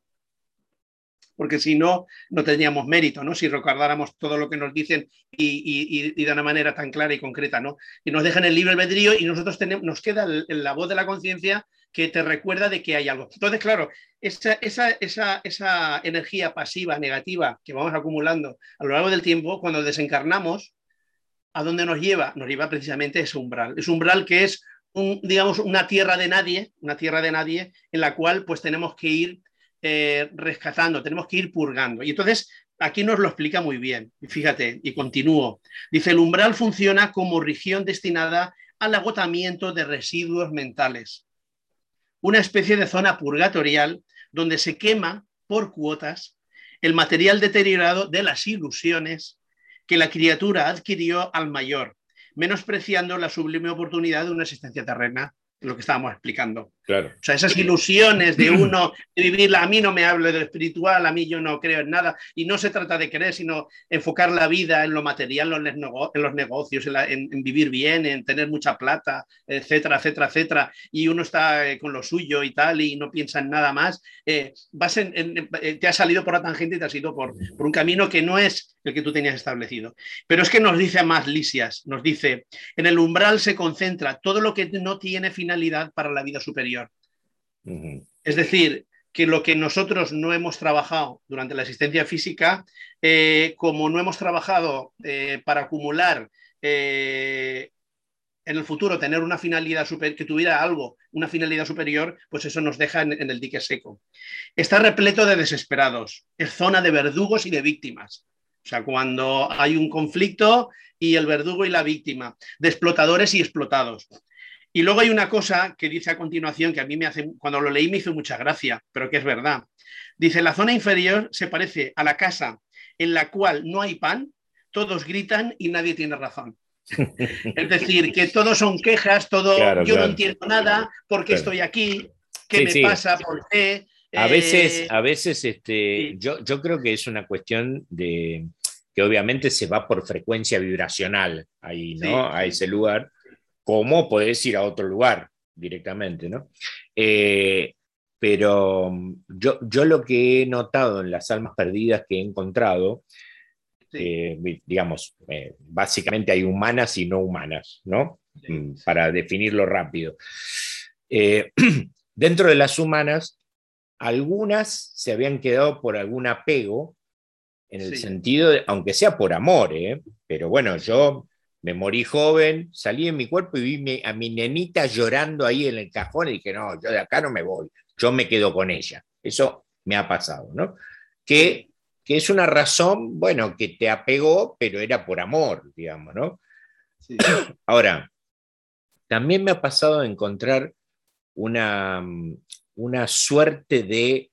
porque si no, no tendríamos mérito, ¿no? Si recordáramos todo lo que nos dicen y, de una manera tan clara y concreta, ¿no? Y nos dejan el libre albedrío y nosotros tenemos, nos queda la voz de la conciencia que te recuerda de que hay algo. Entonces, claro, esa, esa, energía pasiva, negativa, que vamos acumulando a lo largo del tiempo, cuando desencarnamos, ¿a dónde nos lleva? Nos lleva precisamente ese umbral. Es umbral que es, un, digamos, una tierra de nadie, una tierra de nadie en la cual pues tenemos que ir eh, rescatando, tenemos que ir purgando. Y entonces aquí nos lo explica muy bien. Fíjate, y continúo. Dice, el umbral funciona como región destinada al agotamiento de residuos mentales. Una especie de zona purgatorial donde se quema por cuotas el material deteriorado de las ilusiones que la criatura adquirió al mayor, menospreciando la sublime oportunidad de una existencia terrena lo que estábamos explicando. Claro. O sea, esas ilusiones de uno de vivirla, a mí no me hablo de lo espiritual, a mí yo no creo en nada, y no se trata de creer, sino enfocar la vida en lo material, en los negocios, en, vivir bien, en tener mucha plata, etcétera, etcétera, etcétera, y uno está eh, con lo suyo y tal, y no piensa en nada más, eh, vas en, eh, te has salido por la tangente y te has ido por, por un camino que no es el que tú tenías establecido. Pero es que nos dice más Lisias, nos dice, en el umbral se concentra todo lo que no tiene finalidad para la vida superior. Es decir, que lo que nosotros no hemos trabajado durante la asistencia física, eh, como no hemos trabajado eh, para acumular eh, en el futuro tener una finalidad super, que tuviera algo, una finalidad superior, pues eso nos deja en, en, el dique seco. Está repleto de desesperados, es zona de verdugos y de víctimas. O sea, cuando hay un conflicto y el verdugo y la víctima, de explotadores y explotados. Y luego hay una cosa que dice a continuación que a mí me hace, cuando lo leí me hizo mucha gracia, pero que es verdad. Dice, la zona inferior se parece a la casa en la cual no hay pan, todos gritan y nadie tiene razón. es decir, que todos son quejas, todo, yo no entiendo nada, ¿por qué estoy aquí? ¿Qué me pasa? ¿Por qué? A veces, eh, a veces este, yo, yo creo que es una cuestión de que obviamente se va por frecuencia vibracional ahí, ¿no? A ese lugar, como podés ir a otro lugar directamente, ¿no? Eh, pero mm, yo, yo lo que he notado en las almas perdidas que he encontrado, eh, digamos, básicamente hay humanas y no humanas, ¿no? Mm, para definirlo rápido. dentro de las humanas algunas se habían quedado por algún apego, en el sentido de, aunque sea por amor, ¿eh? pero bueno, yo me morí joven, salí en mi cuerpo y vi a mi nenita llorando ahí en el cajón y dije, no, yo de acá no me voy, yo me quedo con ella. Eso me ha pasado, ¿no? Que, que es una razón, bueno, que te apegó, pero era por amor, digamos, ¿no? Ahora, también me ha pasado encontrar una, una suerte de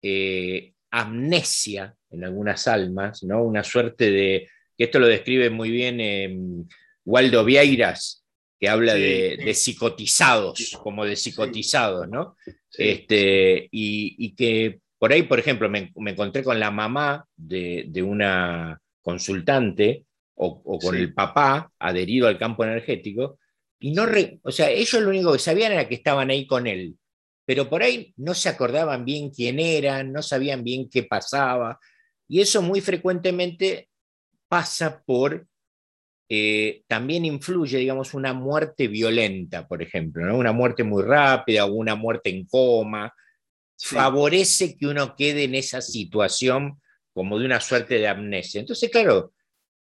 eh, amnesia en algunas almas, ¿no? una suerte de, que esto lo describe muy bien em, Waldo Vieiras, que habla de, psicotizados, como de psicotizados, ¿no? Este, y, que por ahí, por ejemplo, me, encontré con la mamá de, una consultante o, con el papá adherido al campo energético, y no, o sea, ellos lo único que sabían era que estaban ahí con él, pero por ahí no se acordaban bien quién eran, no sabían bien qué pasaba, y eso muy frecuentemente pasa por, eh, también influye, digamos, una muerte violenta, por ejemplo, ¿no? una muerte muy rápida o una muerte en coma, favorece que uno quede en esa situación como de una suerte de amnesia. Entonces, claro,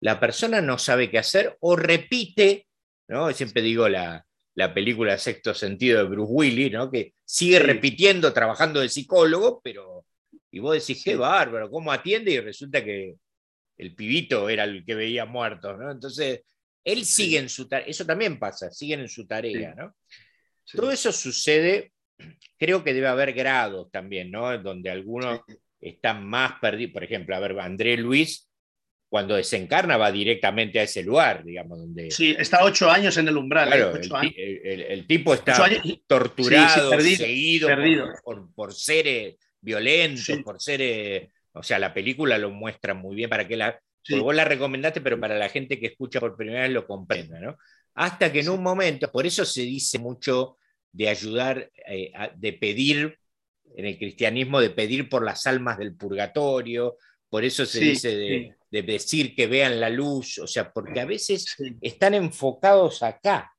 la persona no sabe qué hacer o repite, ¿no? Siempre digo la, la película Sexto Sentido de Bruce Willis, ¿no? que sigue repitiendo, trabajando de psicólogo, pero. Y vos decís, qué bárbaro, ¿cómo atiende? Y resulta que el pibito era el que veía muertos, ¿no? Entonces, él sigue en su tarea, eso también pasa, siguen en su tarea, ¿no? Todo eso sucede, creo que debe haber grados también, ¿no? Donde algunos están más perdidos, por ejemplo, a ver, André Luis cuando desencarna va directamente a ese lugar, digamos, donde... Sí, está ocho años en el umbral. ¿eh? el, tipo está torturado, seguido Por, seres violentos, por seres... O sea, la película lo muestra muy bien para que la... Vos la recomendaste, pero para la gente que escucha por primera vez lo comprenda, ¿no? Hasta que en un momento, por eso se dice mucho de ayudar, eh, de pedir, en el cristianismo, de pedir por las almas del purgatorio, por eso se dice de de decir que vean la luz, o sea, porque a veces están enfocados acá.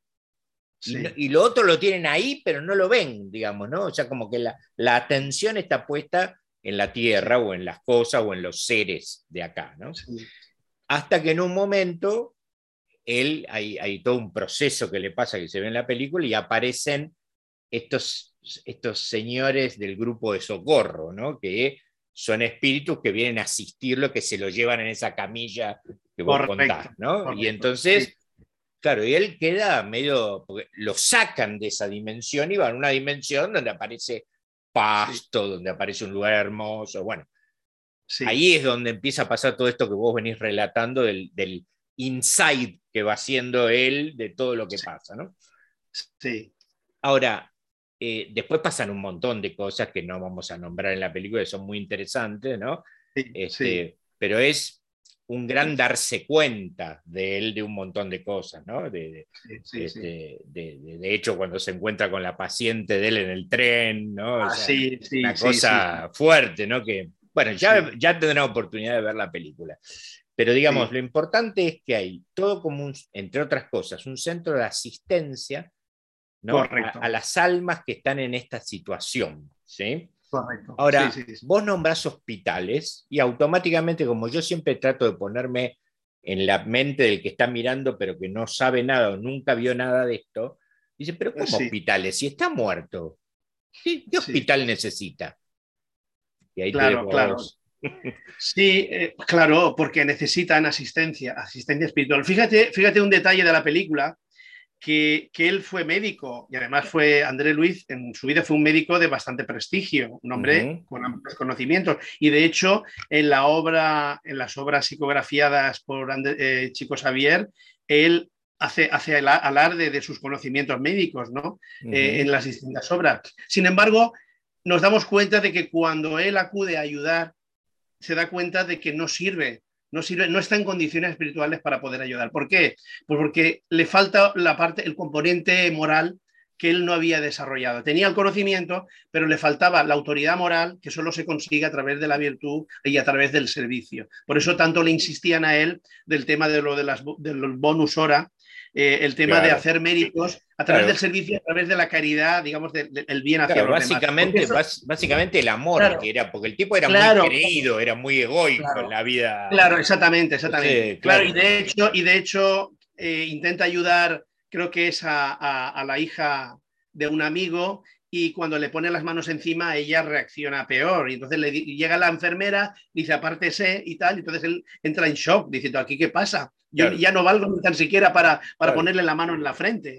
Y, lo otro lo tienen ahí, pero no lo ven, digamos, ¿no? O sea, como que la, atención está puesta en la tierra o en las cosas o en los seres de acá, ¿no? Hasta que en un momento, él, hay, hay, todo un proceso que le pasa que se ve en la película y aparecen estos, estos señores del grupo de socorro, ¿no? Que son espíritus que vienen a asistirlo, que se lo llevan en esa camilla que vos contás, ¿no? y entonces, claro, y él queda medio, porque lo sacan de esa dimensión y van a una dimensión donde aparece pasto, donde aparece un lugar hermoso, bueno. Ahí es donde empieza a pasar todo esto que vos venís relatando del, del inside que va haciendo él de todo lo que pasa, ¿no? Sí. Ahora, eh, después pasan un montón de cosas que no vamos a nombrar en la película, que son muy interesantes, ¿no? Este, pero es un gran darse cuenta de él de un montón de cosas, ¿no? De, este, de, hecho, cuando se encuentra con la paciente de él en el tren, ¿no? Ah, una cosa fuerte, ¿no? Que, bueno, ya, ya tendrá oportunidad de ver la película. Pero digamos, lo importante es que hay todo como, entre otras cosas, un centro de asistencia a, las almas que están en esta situación. ¿sí? Correcto. Ahora, vos nombrás hospitales y automáticamente, como yo siempre trato de ponerme en la mente del que está mirando, pero que no sabe nada o nunca vio nada de esto, dice, pero ¿cómo hospitales? Si está muerto, ¿qué, hospital necesita? Y ahí claro, claro. Sí, eh, claro, porque necesitan asistencia, asistencia espiritual. Fíjate, fíjate un detalle de la película que, él fue médico y además fue, André Luis, en su vida fue un médico de bastante prestigio, un hombre con amplios conocimientos. Y de hecho, en la obra, en las obras psicografiadas por eh, Chico Xavier, él hace, hace alarde de sus conocimientos médicos, ¿no? Eh, en las distintas obras. Sin embargo, nos damos cuenta de que cuando él acude a ayudar, se da cuenta de que no sirve no está en condiciones espirituales para poder ayudar. ¿Por qué? Pues porque le falta la parte, el componente moral que él no había desarrollado. Tenía el conocimiento, pero le faltaba la autoridad moral que solo se consigue a través de la virtud y a través del servicio. Por eso tanto le insistían a él del tema de lo de las del bonus hora eh, el tema de hacer méritos a través del servicio, a través de la caridad, digamos, del, bien hacia los básicamente, básicamente el amor que era, porque el tipo era muy creído, era muy egoico en la vida. Claro, exactamente, exactamente. claro. y de hecho, y de hecho eh, intenta ayudar, creo que es a, la hija de un amigo y cuando le pone las manos encima ella reacciona peor. Y entonces le llega la enfermera, dice apártese y tal, y entonces él entra en shock diciendo aquí qué pasa, yo ya no valgo ni tan siquiera para, para ponerle la mano en la frente.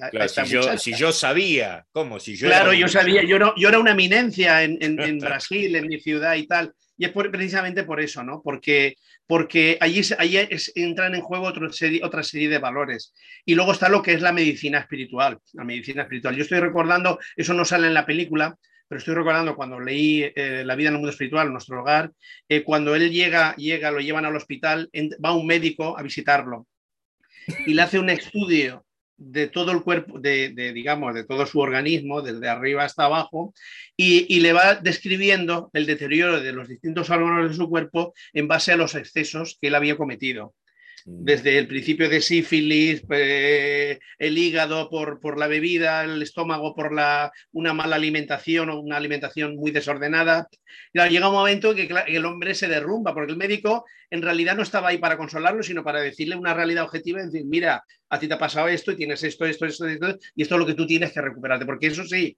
si, yo, sabía, ¿cómo? Si yo claro, yo sabía, yo, no, yo era una eminencia en, en, Brasil, en mi ciudad y tal. Y es precisamente por eso, ¿no? Porque, porque allí, allí entran en juego otra serie, otra serie de valores. Y luego está lo que es la medicina espiritual. La medicina espiritual. Yo estoy recordando, eso no sale en la película, pero estoy recordando cuando leí eh, La vida en el mundo espiritual, nuestro hogar, eh, cuando él llega, llega, lo llevan al hospital, va un médico a visitarlo y le hace un estudio de todo el cuerpo, de, digamos, de todo su organismo, desde arriba hasta abajo, y, y, le va describiendo el deterioro de los distintos órganos de su cuerpo en base a los excesos que él había cometido. Mm. desde el principio de sífilis, eh, el hígado por, por, la bebida, el estómago por la, una mala alimentación o una alimentación muy desordenada. llega un momento que el hombre se derrumba, porque el médico en realidad no estaba ahí para consolarlo, sino para decirle una realidad objetiva y decir, mira, a ti te ha pasado esto y tienes esto, esto, esto, esto, y esto es lo que tú tienes que recuperarte, porque eso sí,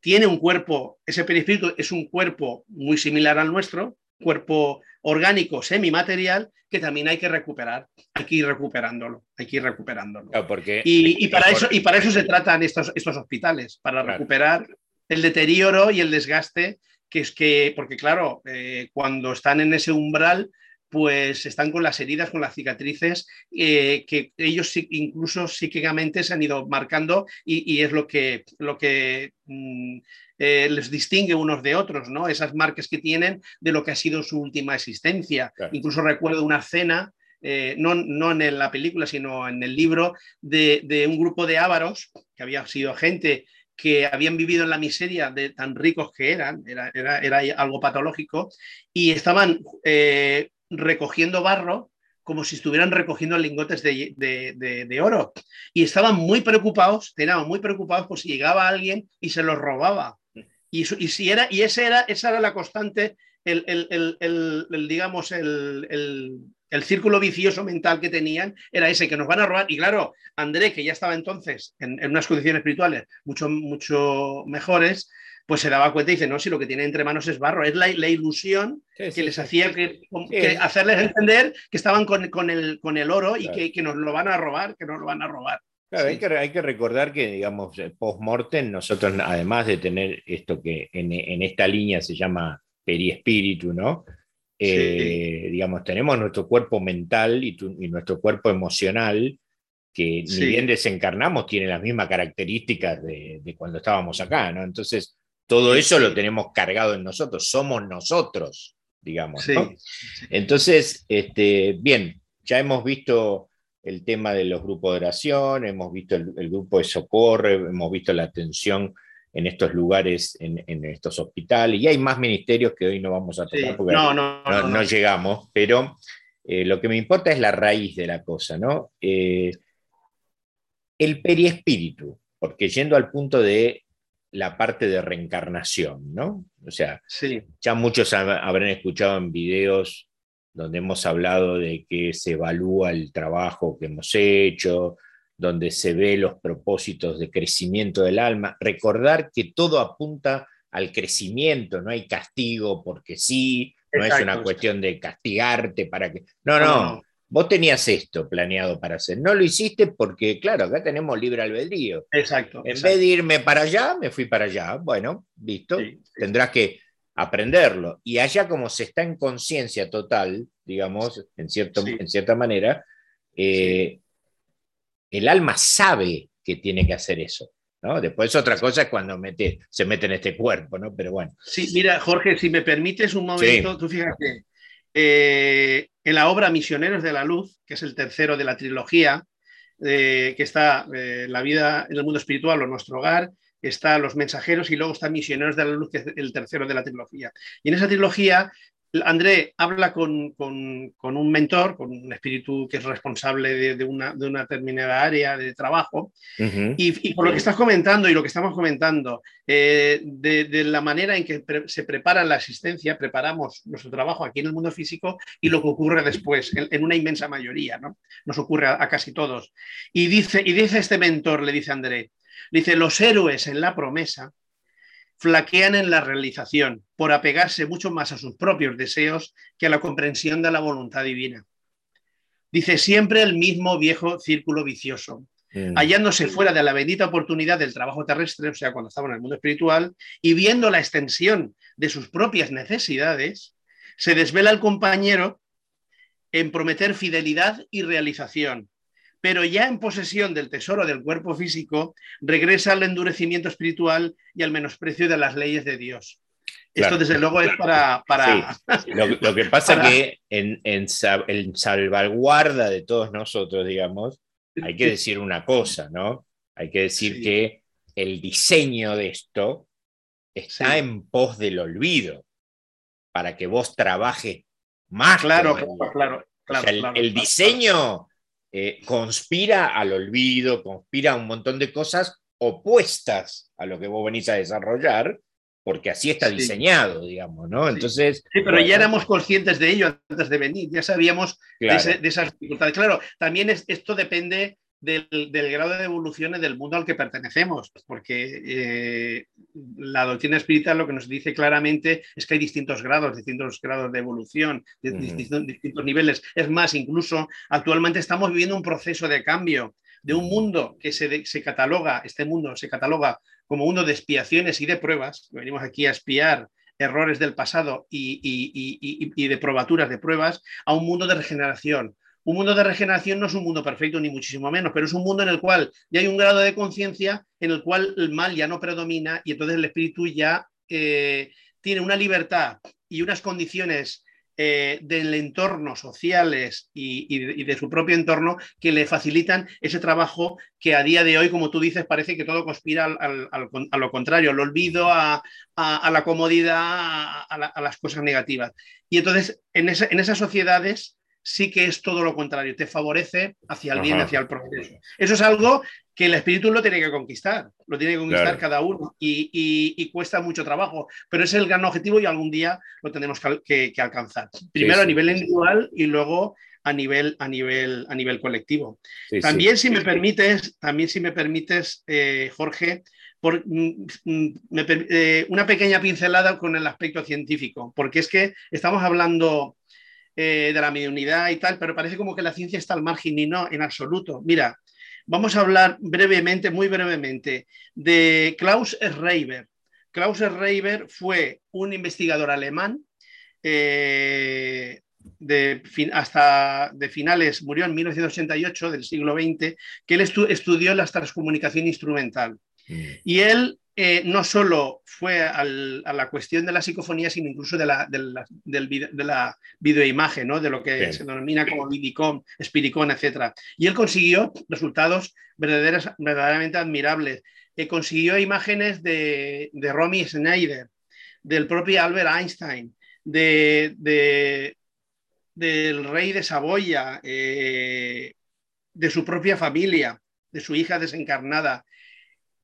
tiene un cuerpo, ese perispíritu es un cuerpo muy similar al nuestro, cuerpo orgánico semimaterial que también hay que recuperar, hay que ir recuperándolo, hay que ir recuperándolo. porque y, para eso, y para eso se tratan estos, estos hospitales, para recuperar el deterioro y el desgaste que es que, porque claro, eh, cuando están en ese umbral, pues están con las heridas, con las cicatrices, eh, que ellos incluso psíquicamente se han ido marcando y, es lo que, lo que mm, eh, les distingue unos de otros, ¿no? Esas marcas que tienen de lo que ha sido su última existencia. Incluso recuerdo una escena, eh, no, no, en la película, sino en el libro, de, un grupo de ávaros, que había sido gente que habían vivido en la miseria de tan ricos que eran, era, era, algo patológico, y estaban eh, recogiendo barro como si estuvieran recogiendo lingotes de, de, oro. Y estaban muy preocupados, estaban muy preocupados por si llegaba alguien y se los robaba. Y, si era, y ese era, esa era la constante, el, el, digamos, el, círculo vicioso mental que tenían era ese, que nos van a robar. Y claro, André, que ya estaba entonces en, unas condiciones espirituales mucho, mucho mejores, pues se daba cuenta y dice, no, si lo que tiene entre manos es barro, es la, ilusión que les hacía que, hacerles entender que estaban con, con, el, con el oro y que, que, nos lo van a robar, que nos lo van a robar. Claro, hay, que, hay, que, recordar que, digamos, post-mortem, nosotros, además de tener esto que en, esta línea se llama periespíritu, ¿no? Eh, digamos, tenemos nuestro cuerpo mental y, nuestro cuerpo emocional, que ni bien desencarnamos, tiene las mismas características de, cuando estábamos acá, ¿no? Entonces, todo eso lo tenemos cargado en nosotros, somos nosotros, digamos, ¿no? Entonces, este, bien, ya hemos visto el tema de los grupos de oración, hemos visto el, grupo de socorro, hemos visto la atención en estos lugares, en, estos hospitales, y hay más ministerios que hoy no vamos a tocar porque no, llegamos, pero eh, lo que me importa es la raíz de la cosa, ¿no? Eh, el periespíritu, porque yendo al punto de la parte de reencarnación, ¿no? O sea, ya muchos habrán escuchado en videos donde hemos hablado de que se evalúa el trabajo que hemos hecho, donde se ve los propósitos de crecimiento del alma. Recordar que todo apunta al crecimiento, no hay castigo porque sí, no es una cuestión de castigarte para que... No, no, vos tenías esto planeado para hacer, no lo hiciste porque, claro, acá tenemos libre albedrío. Exacto. En vez de irme para allá, me fui para allá. Bueno, listo, tendrás que aprenderlo. Y allá como se está en conciencia total, digamos, en, cierto, en cierta manera, eh, el alma sabe que tiene que hacer eso. ¿no? Después otra cosa es cuando mete, se mete en este cuerpo, ¿no? Pero bueno. Sí, mira, Jorge, si me permites un momento, tú fíjate, eh, en la obra Misioneros de la Luz, que es el tercero de la trilogía, eh, que está eh, La vida en el mundo espiritual o nuestro hogar, está Los mensajeros y luego está Misioneros de la Luz, que es el tercero de la trilogía. Y en esa trilogía André habla con, un mentor, con un espíritu que es responsable de, una, determinada área de trabajo, y, por lo que estás comentando y lo que estamos comentando, eh, de, la manera en que se prepara la asistencia, preparamos nuestro trabajo aquí en el mundo físico y lo que ocurre después, en, una inmensa mayoría, ¿no? Nos ocurre a, casi todos. Y dice, y dice este mentor, le dice André, dice, los héroes en la promesa flaquean en la realización por apegarse mucho más a sus propios deseos que a la comprensión de la voluntad divina. Dice siempre el mismo viejo círculo vicioso, mm. hallándose fuera de la bendita oportunidad del trabajo terrestre, o sea, cuando estaba en el mundo espiritual, y viendo la extensión de sus propias necesidades, se desvela el compañero en prometer fidelidad y realización, pero ya en posesión del tesoro del cuerpo físico, regresa al endurecimiento espiritual y al menosprecio de las leyes de Dios. Esto, desde luego, es para. para... Lo, que pasa es que en, en, salvaguarda de todos nosotros, digamos, hay que decir una cosa, ¿no? Hay que decir que el diseño de esto está en pos del olvido, para que vos trabajes más. Claro, claro, claro. el, diseño eh, conspira al olvido, conspira a un montón de cosas opuestas a lo que vos venís a desarrollar, porque así está diseñado, digamos, ¿no? Entonces. Sí, pero ya éramos conscientes de ello antes de venir, ya sabíamos de, esas dificultades. Claro, también esto depende del, grado de evolución del mundo al que pertenecemos, porque eh, la doctrina espiritual lo que nos dice claramente es que hay distintos grados, distintos grados de evolución, distintos, distintos, niveles. Es más, incluso actualmente estamos viviendo un proceso de cambio de un mundo que se, se cataloga, este mundo se cataloga como uno de expiaciones y de pruebas, venimos aquí a espiar errores del pasado y, y, de probaturas de pruebas, a un mundo de regeneración, un mundo de regeneración no es un mundo perfecto, ni muchísimo menos, pero es un mundo en el cual ya hay un grado de conciencia en el cual el mal ya no predomina y entonces el espíritu ya eh, tiene una libertad y unas condiciones eh, del entorno sociales y, de, su propio entorno que le facilitan ese trabajo que a día de hoy, como tú dices, parece que todo conspira a lo contrario, al olvido, a, la comodidad, a, las cosas negativas. Y entonces, en, en esas sociedades sí que es todo lo contrario, te favorece hacia el bien, hacia el progreso. Eso es algo que el espíritu lo tiene que conquistar, lo tiene que conquistar cada uno y, cuesta mucho trabajo, pero es el gran objetivo y algún día lo tenemos que, alcanzar. Primero a nivel individual y luego a nivel, a nivel, a nivel colectivo. también, Si me permites, también si me permites, eh, Jorge, por, mm, mm, eh, una pequeña pincelada con el aspecto científico, porque es que estamos hablando eh, de la mediunidad y tal, pero parece como que la ciencia está al margen y no, en absoluto. Mira, vamos a hablar brevemente, muy brevemente, de Klaus Schreiber. Klaus Schreiber fue un investigador alemán eh, de hasta de finales, murió en 1988 del siglo XX, que él estudió la transcomunicación instrumental. Mm. Y él eh, no solo fue a la cuestión de la psicofonía, sino incluso de la, de la, videoimagen, ¿no? de lo que se denomina como vidicom, spiricom, etc. Y él consiguió resultados verdaderamente admirables. Eh, consiguió imágenes de, de Romy Schneider, del propio Albert Einstein, de, del rey de Saboya, eh, de su propia familia, de su hija desencarnada.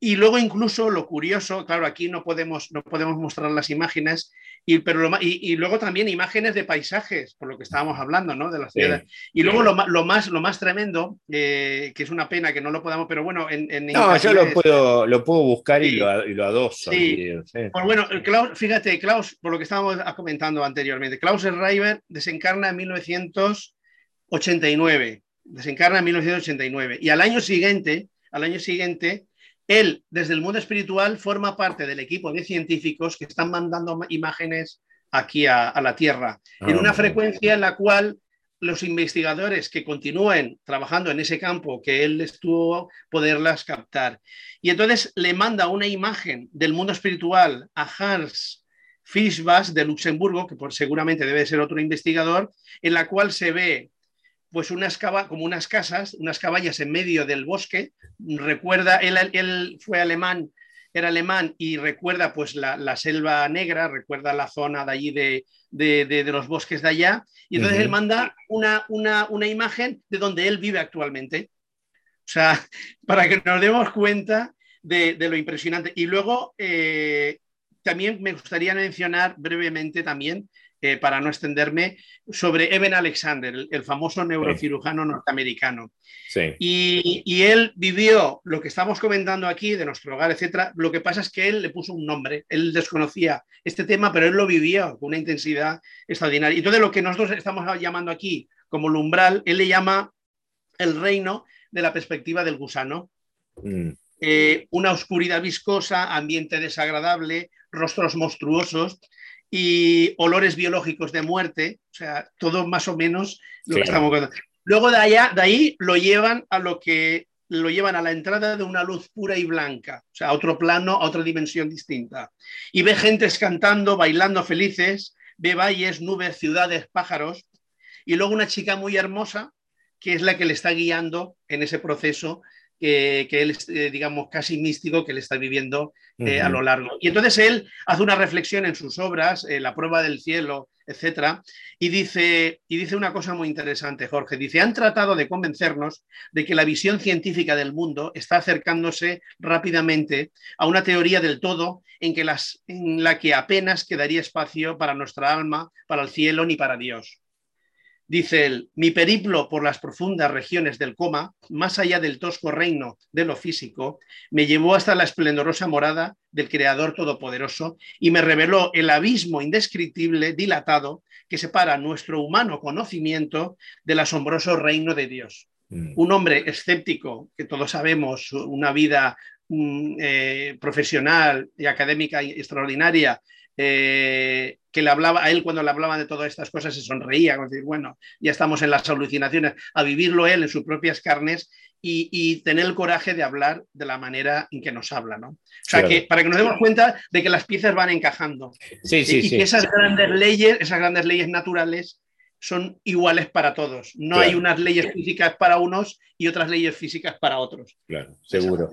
Y luego incluso lo curioso, claro, aquí no podemos, no podemos mostrar las imágenes, y, pero y, luego también imágenes de paisajes, por lo que estábamos hablando, ¿no? De las ciudades. Y luego lo, más, lo más tremendo, eh, que es una pena que no lo podamos, pero bueno, en... en no, yo lo puedo, lo puedo buscar y, lo, y, lo, adoso. Sí. Pues bueno, Klaus, fíjate, Klaus, por lo que estábamos comentando anteriormente, Klaus Schreiber desencarna en 1900 89, desencarna en 1989. Y al año siguiente, al año siguiente, él, desde el mundo espiritual, forma parte del equipo de científicos que están mandando imágenes aquí a, la Tierra, en una ah, frecuencia en la cual los investigadores que continúen trabajando en ese campo que él estuvo, poderlas captar. Y entonces le manda una imagen del mundo espiritual a Hans Fischbach de Luxemburgo, que por, seguramente debe ser otro investigador, en la cual se ve pues unas como unas casas, unas caballas en medio del bosque. Recuerda, él, él fue alemán, era alemán y recuerda pues la, selva negra, recuerda la zona de allí de, de, los bosques de allá. Y entonces él manda una, una, una, imagen de donde él vive actualmente. O sea, para que nos demos cuenta de, lo impresionante. Y luego eh, también me gustaría mencionar brevemente también eh, para no extenderme, sobre Eben Alexander, el, famoso neurocirujano norteamericano. Y, él vivió lo que estamos comentando aquí de nuestro hogar, etcétera. Lo que pasa es que él le puso un nombre, él desconocía este tema, pero él lo vivió con una intensidad extraordinaria. Y todo lo que nosotros estamos llamando aquí como el umbral, él le llama el reino de la perspectiva del gusano. Mm. Eh, una oscuridad viscosa, ambiente desagradable, rostros monstruosos y olores biológicos de muerte, o sea, todo más o menos lo que estamos Luego de, allá, de ahí lo llevan a lo que lo llevan a la entrada de una luz pura y blanca, o sea, a otro plano, a otra dimensión distinta. Y ve gentes cantando, bailando felices, ve valles, nubes, ciudades, pájaros, y luego una chica muy hermosa, que es la que le está guiando en ese proceso que, él, es, eh, digamos, casi místico que le está viviendo eh, a lo largo. Y entonces él hace una reflexión en sus obras, eh, La prueba del cielo, etcétera, y dice, y dice una cosa muy interesante, Jorge. Dice: han tratado de convencernos de que la visión científica del mundo está acercándose rápidamente a una teoría del todo en, que las, en la que apenas quedaría espacio para nuestra alma, para el cielo ni para Dios. Dice él, mi periplo por las profundas regiones del coma, más allá del tosco reino de lo físico, me llevó hasta la esplendorosa morada del Creador Todopoderoso y me reveló el abismo indescriptible, dilatado, que separa nuestro humano conocimiento del asombroso reino de Dios. Mm. Un hombre escéptico, que todos sabemos, una vida mm, eh, profesional y académica extraordinaria, eh, que le hablaba a él cuando le hablaban de todas estas cosas se sonreía, como decir, bueno, ya estamos en las alucinaciones, a vivirlo él en sus propias carnes y, tener el coraje de hablar de la manera en que nos habla, ¿no? O sea, que para que nos demos cuenta de que las piezas van encajando. Sí, sí, y, que esas grandes leyes, esas grandes leyes naturales son iguales para todos. No hay unas leyes físicas para unos y otras leyes físicas para otros. Claro, seguro.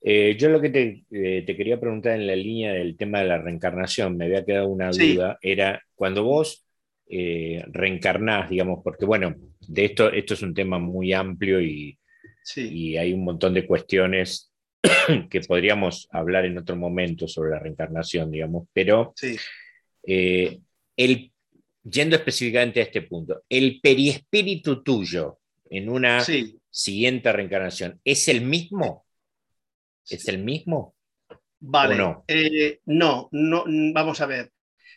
Eh, yo lo que eh, te, quería preguntar en la línea del tema de la reencarnación, me había quedado una duda, era cuando vos eh, reencarnás, digamos, porque bueno, de esto, esto es un tema muy amplio y, y hay un montón de cuestiones que podríamos hablar en otro momento sobre la reencarnación, digamos, pero el, yendo específicamente a este punto, el periespíritu tuyo en una siguiente reencarnación, ¿es el mismo? ¿Es el mismo? Vale. no? Eh, no? no, vamos a ver.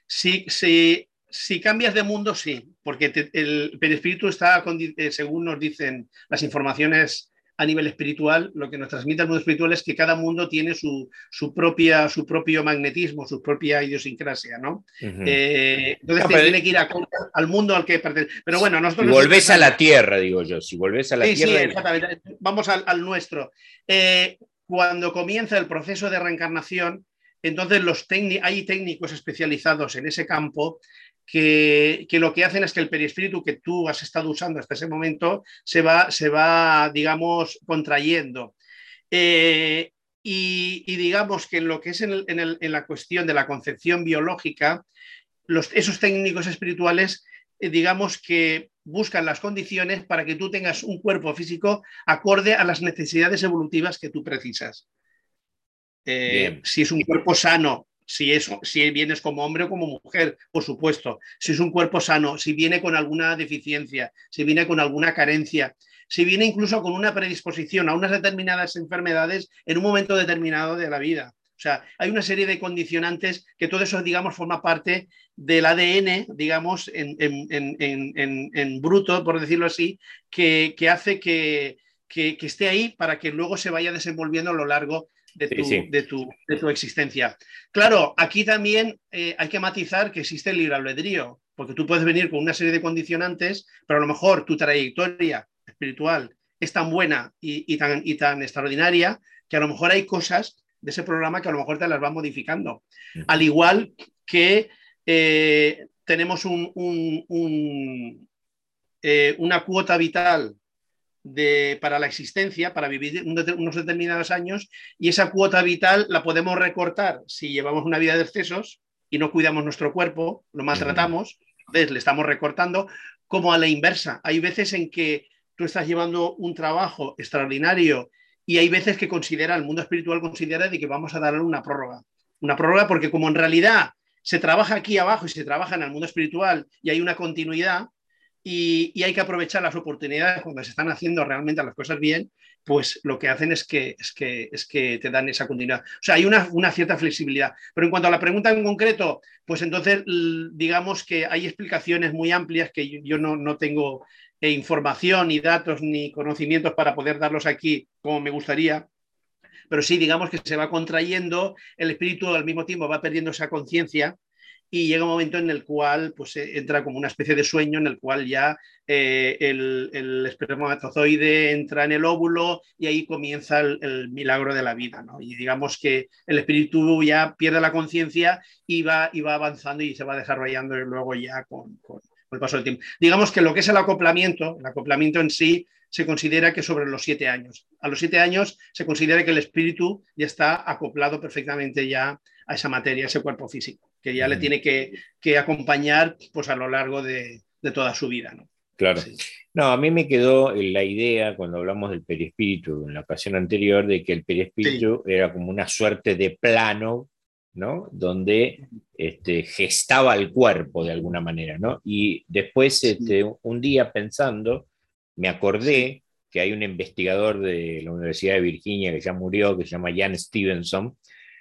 Si, si, si, cambias de mundo, sí, porque el perispíritu está, eh, según nos dicen las informaciones a nivel espiritual, lo que nos transmite el mundo espiritual es que cada mundo tiene su, su propia, su propio magnetismo, su propia idiosincrasia, ¿no? Eh, entonces tiene que ir al mundo al que pertenece. Pero bueno, nosotros... Si volvés a la Tierra, digo yo, si volvés a la Tierra... Sí, exactamente. Vamos al, al nuestro cuando comienza el proceso de reencarnación, entonces los hay técnicos especializados en ese campo que, lo que hacen es que el perispíritu que tú has estado usando hasta ese momento se va, se va digamos, contrayendo. Eh, y, digamos que en lo que es en, la cuestión de la concepción biológica, esos técnicos espirituales, eh, digamos que buscan las condiciones para que tú tengas un cuerpo físico acorde a las necesidades evolutivas que tú precisas. Eh, si es un cuerpo sano, si, es, si vienes como hombre o como mujer, por supuesto. Si es un cuerpo sano, si viene con alguna deficiencia, si viene con alguna carencia, si viene incluso con una predisposición a unas determinadas enfermedades en un momento determinado de la vida. O sea, hay una serie de condicionantes que todo eso, digamos, forma parte del ADN, digamos, en, bruto, por decirlo así, que, hace que, esté ahí para que luego se vaya desenvolviendo a lo largo de tu, de tu, existencia. Claro, aquí también eh, hay que matizar que existe el libre albedrío, porque tú puedes venir con una serie de condicionantes, pero a lo mejor tu trayectoria espiritual es tan buena y, tan, y tan extraordinaria que a lo mejor hay cosas de ese programa que a lo mejor te las va modificando. Al igual que eh, tenemos un, eh, una cuota vital de, para la existencia, para vivir unos determinados años, y esa cuota vital la podemos recortar si llevamos una vida de excesos y no cuidamos nuestro cuerpo, lo maltratamos, entonces le estamos recortando, como a la inversa. Hay veces en que tú estás llevando un trabajo extraordinario y hay veces que considera, el mundo espiritual considera de que vamos a darle una prórroga. Una prórroga porque como en realidad se trabaja aquí abajo y se trabaja en el mundo espiritual y hay una continuidad y, hay que aprovechar las oportunidades cuando se están haciendo realmente las cosas bien, pues lo que hacen es que, es que, es que te dan esa continuidad. O sea, hay una, una, cierta flexibilidad. Pero en cuanto a la pregunta en concreto, pues entonces digamos que hay explicaciones muy amplias que yo, no, no, tengo e información, ni datos, ni conocimientos para poder darlos aquí como me gustaría, pero sí, digamos que se va contrayendo, el espíritu al mismo tiempo va perdiendo esa conciencia y llega un momento en el cual pues, eh, entra como una especie de sueño en el cual ya eh, el, el, espermatozoide entra en el óvulo y ahí comienza el, milagro de la vida. ¿no? Y digamos que el espíritu ya pierde la conciencia y va, y va avanzando y se va desarrollando luego ya con, el paso del tiempo. Digamos que lo que es el acoplamiento, el acoplamiento en sí se considera que sobre los siete años. A los siete años se considera que el espíritu ya está acoplado perfectamente ya a esa materia, a ese cuerpo físico, que ya le tiene que, acompañar pues, a lo largo de, toda su vida. ¿no? Claro. No, a mí me quedó la idea cuando hablamos del perispíritu en la ocasión anterior de que el perispíritu era como una suerte de plano ¿no? Donde este, gestaba el cuerpo de alguna manera, ¿no? Y después, este, un día pensando, me acordé que hay un investigador de la Universidad de Virginia que ya murió, que se llama Jan Stevenson,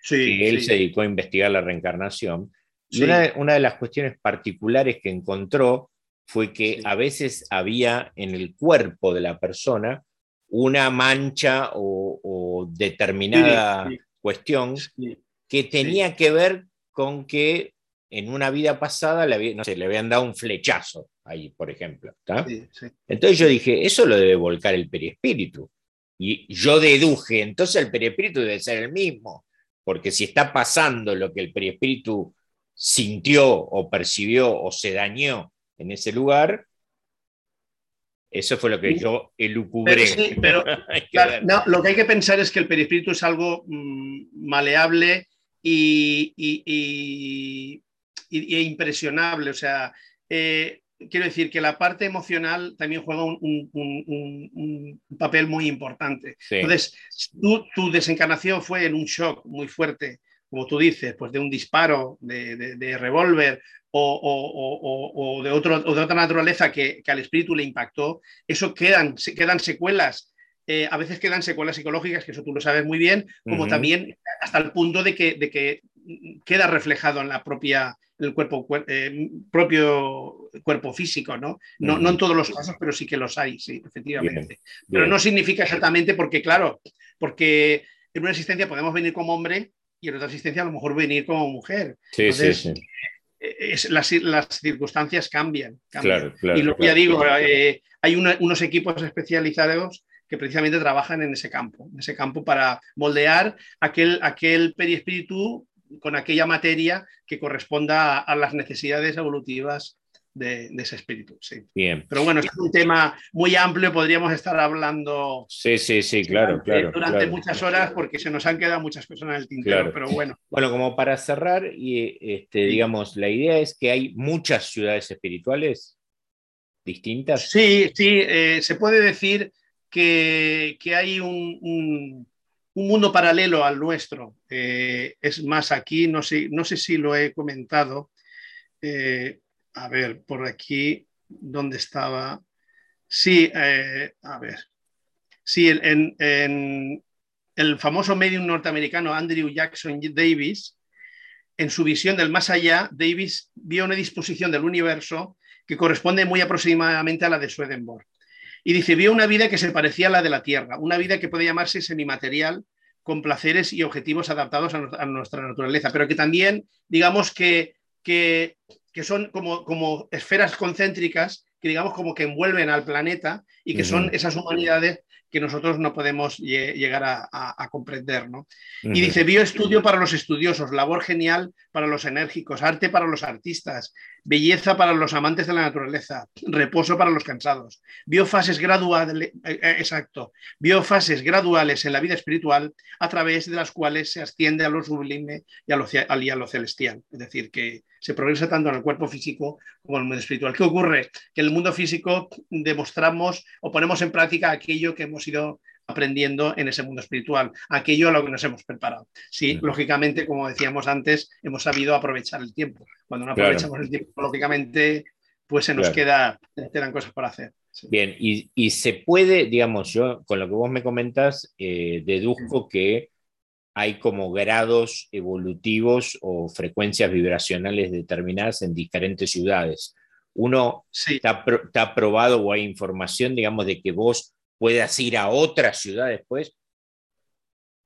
que él se dedicó a investigar la reencarnación. Y una, una, de las cuestiones particulares que encontró fue que a veces había en el cuerpo de la persona una mancha o, determinada cuestión que tenía que ver con que en una vida pasada le, no sé, le habían dado un flechazo ahí, por ejemplo. Entonces yo dije, eso lo debe volcar el perispíritu. Y yo deduje, entonces el perispíritu debe ser el mismo, porque si está pasando lo que el perispíritu sintió o percibió o se dañó en ese lugar, eso fue lo que yo elucubré. Pero, lo que hay que pensar es que el perispíritu es algo mm, maleable y, impresionable. O sea, eh, quiero decir que la parte emocional también juega un, papel muy importante. Entonces, tu, desencarnación fue en un shock muy fuerte, como tú dices, pues de un disparo de, revólver o, de otro, de otra naturaleza que, al espíritu le impactó, eso quedan, quedan secuelas eh, a veces quedan secuelas psicológicas, que eso tú lo sabes muy bien, como también hasta el punto de que, de que, queda reflejado en la propia el cuerpo, eh, propio cuerpo físico, ¿no? No, no en todos los casos, pero sí que los hay, sí, efectivamente. Pero no significa exactamente porque, claro, porque en una existencia podemos venir como hombre y en otra existencia a lo mejor venir como mujer. Sí, sí, sí. Eh, las, circunstancias cambian. Claro, claro, y lo que ya digo, hay unos equipos especializados que precisamente trabajan en ese campo, en ese campo para moldear aquel, aquel perispíritu con aquella materia que corresponda a, las necesidades evolutivas de, ese espíritu. Sí. Bien. Pero bueno, es un tema muy amplio, podríamos estar hablando. Sí, sí, sí, claro, durante, claro. Durante muchas horas, porque se nos han quedado muchas personas en el tintero, pero bueno. Bueno, como para cerrar, y este, digamos, la idea es que hay muchas ciudades espirituales distintas. Sí, sí, eh, se puede decir que, hay un, mundo paralelo al nuestro. Eh, es más, aquí, no sé, no sé si lo he comentado. Eh, a ver, por aquí, ¿dónde estaba? Sí, eh, a ver. Sí, en, el famoso medium norteamericano Andrew Jackson Davis, en su visión del más allá, Davis vio una disposición del universo que corresponde muy aproximadamente a la de Swedenborg. Y dice, vio una vida que se parecía a la de la Tierra, una vida que puede llamarse semimaterial, con placeres y objetivos adaptados a, nuestra naturaleza, pero que también, digamos que, que, son como, como esferas concéntricas que digamos como que envuelven al planeta y que son esas humanidades que nosotros no podemos llegar a, comprender. ¿no? Y dice, bioestudio para los estudiosos, labor genial para los enérgicos, arte para los artistas, belleza para los amantes de la naturaleza, reposo para los cansados, biofases graduales, eh, eh, exacto, biofases graduales en la vida espiritual a través de las cuales se asciende a lo sublime y a lo, y a lo celestial. Es decir, que se progresa tanto en el cuerpo físico como en el mundo espiritual. ¿Qué ocurre? Que en el mundo físico demostramos o ponemos en práctica aquello que hemos ido aprendiendo en ese mundo espiritual, aquello a lo que nos hemos preparado. Sí, lógicamente, como decíamos antes, hemos sabido aprovechar el tiempo. Cuando no aprovechamos el tiempo, lógicamente, pues se nos queda, quedan cosas por hacer. Bien, y, se puede, digamos, yo con lo que vos me comentas, eh, deduzco que hay como grados evolutivos o frecuencias vibracionales determinadas en diferentes ciudades. Uno está, está, probado o hay información, digamos, de que vos puedas ir a otra ciudad después.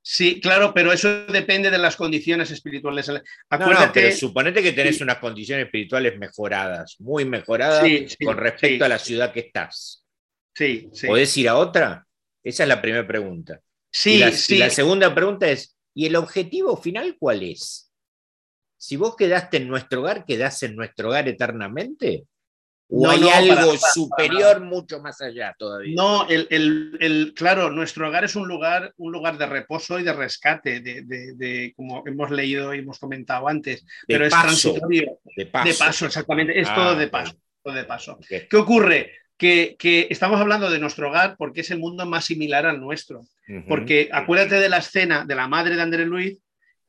Sí, claro, pero eso depende de las condiciones espirituales. Acuérdate... No, pero suponete que tenés unas condiciones espirituales mejoradas, muy mejoradas con respecto a la ciudad que estás. Sí, sí. ¿Podés ir a otra? Esa es la primera pregunta. Sí, la, sí. la segunda pregunta es, ¿y el objetivo final cuál es? Si vos quedaste en nuestro hogar, ¿quedás en nuestro hogar eternamente? ¿O hay algo superior mucho más allá todavía? No, el, claro, nuestro hogar es un lugar, un lugar de reposo y de rescate, de, como hemos leído y hemos comentado antes, pero es transitorio. De paso. De paso, exactamente. Es todo ah, de paso. Todo de paso. ¿Qué ocurre? Que, estamos hablando de nuestro hogar porque es el mundo más similar al nuestro. Porque acuérdate de la escena de la madre de André Luis,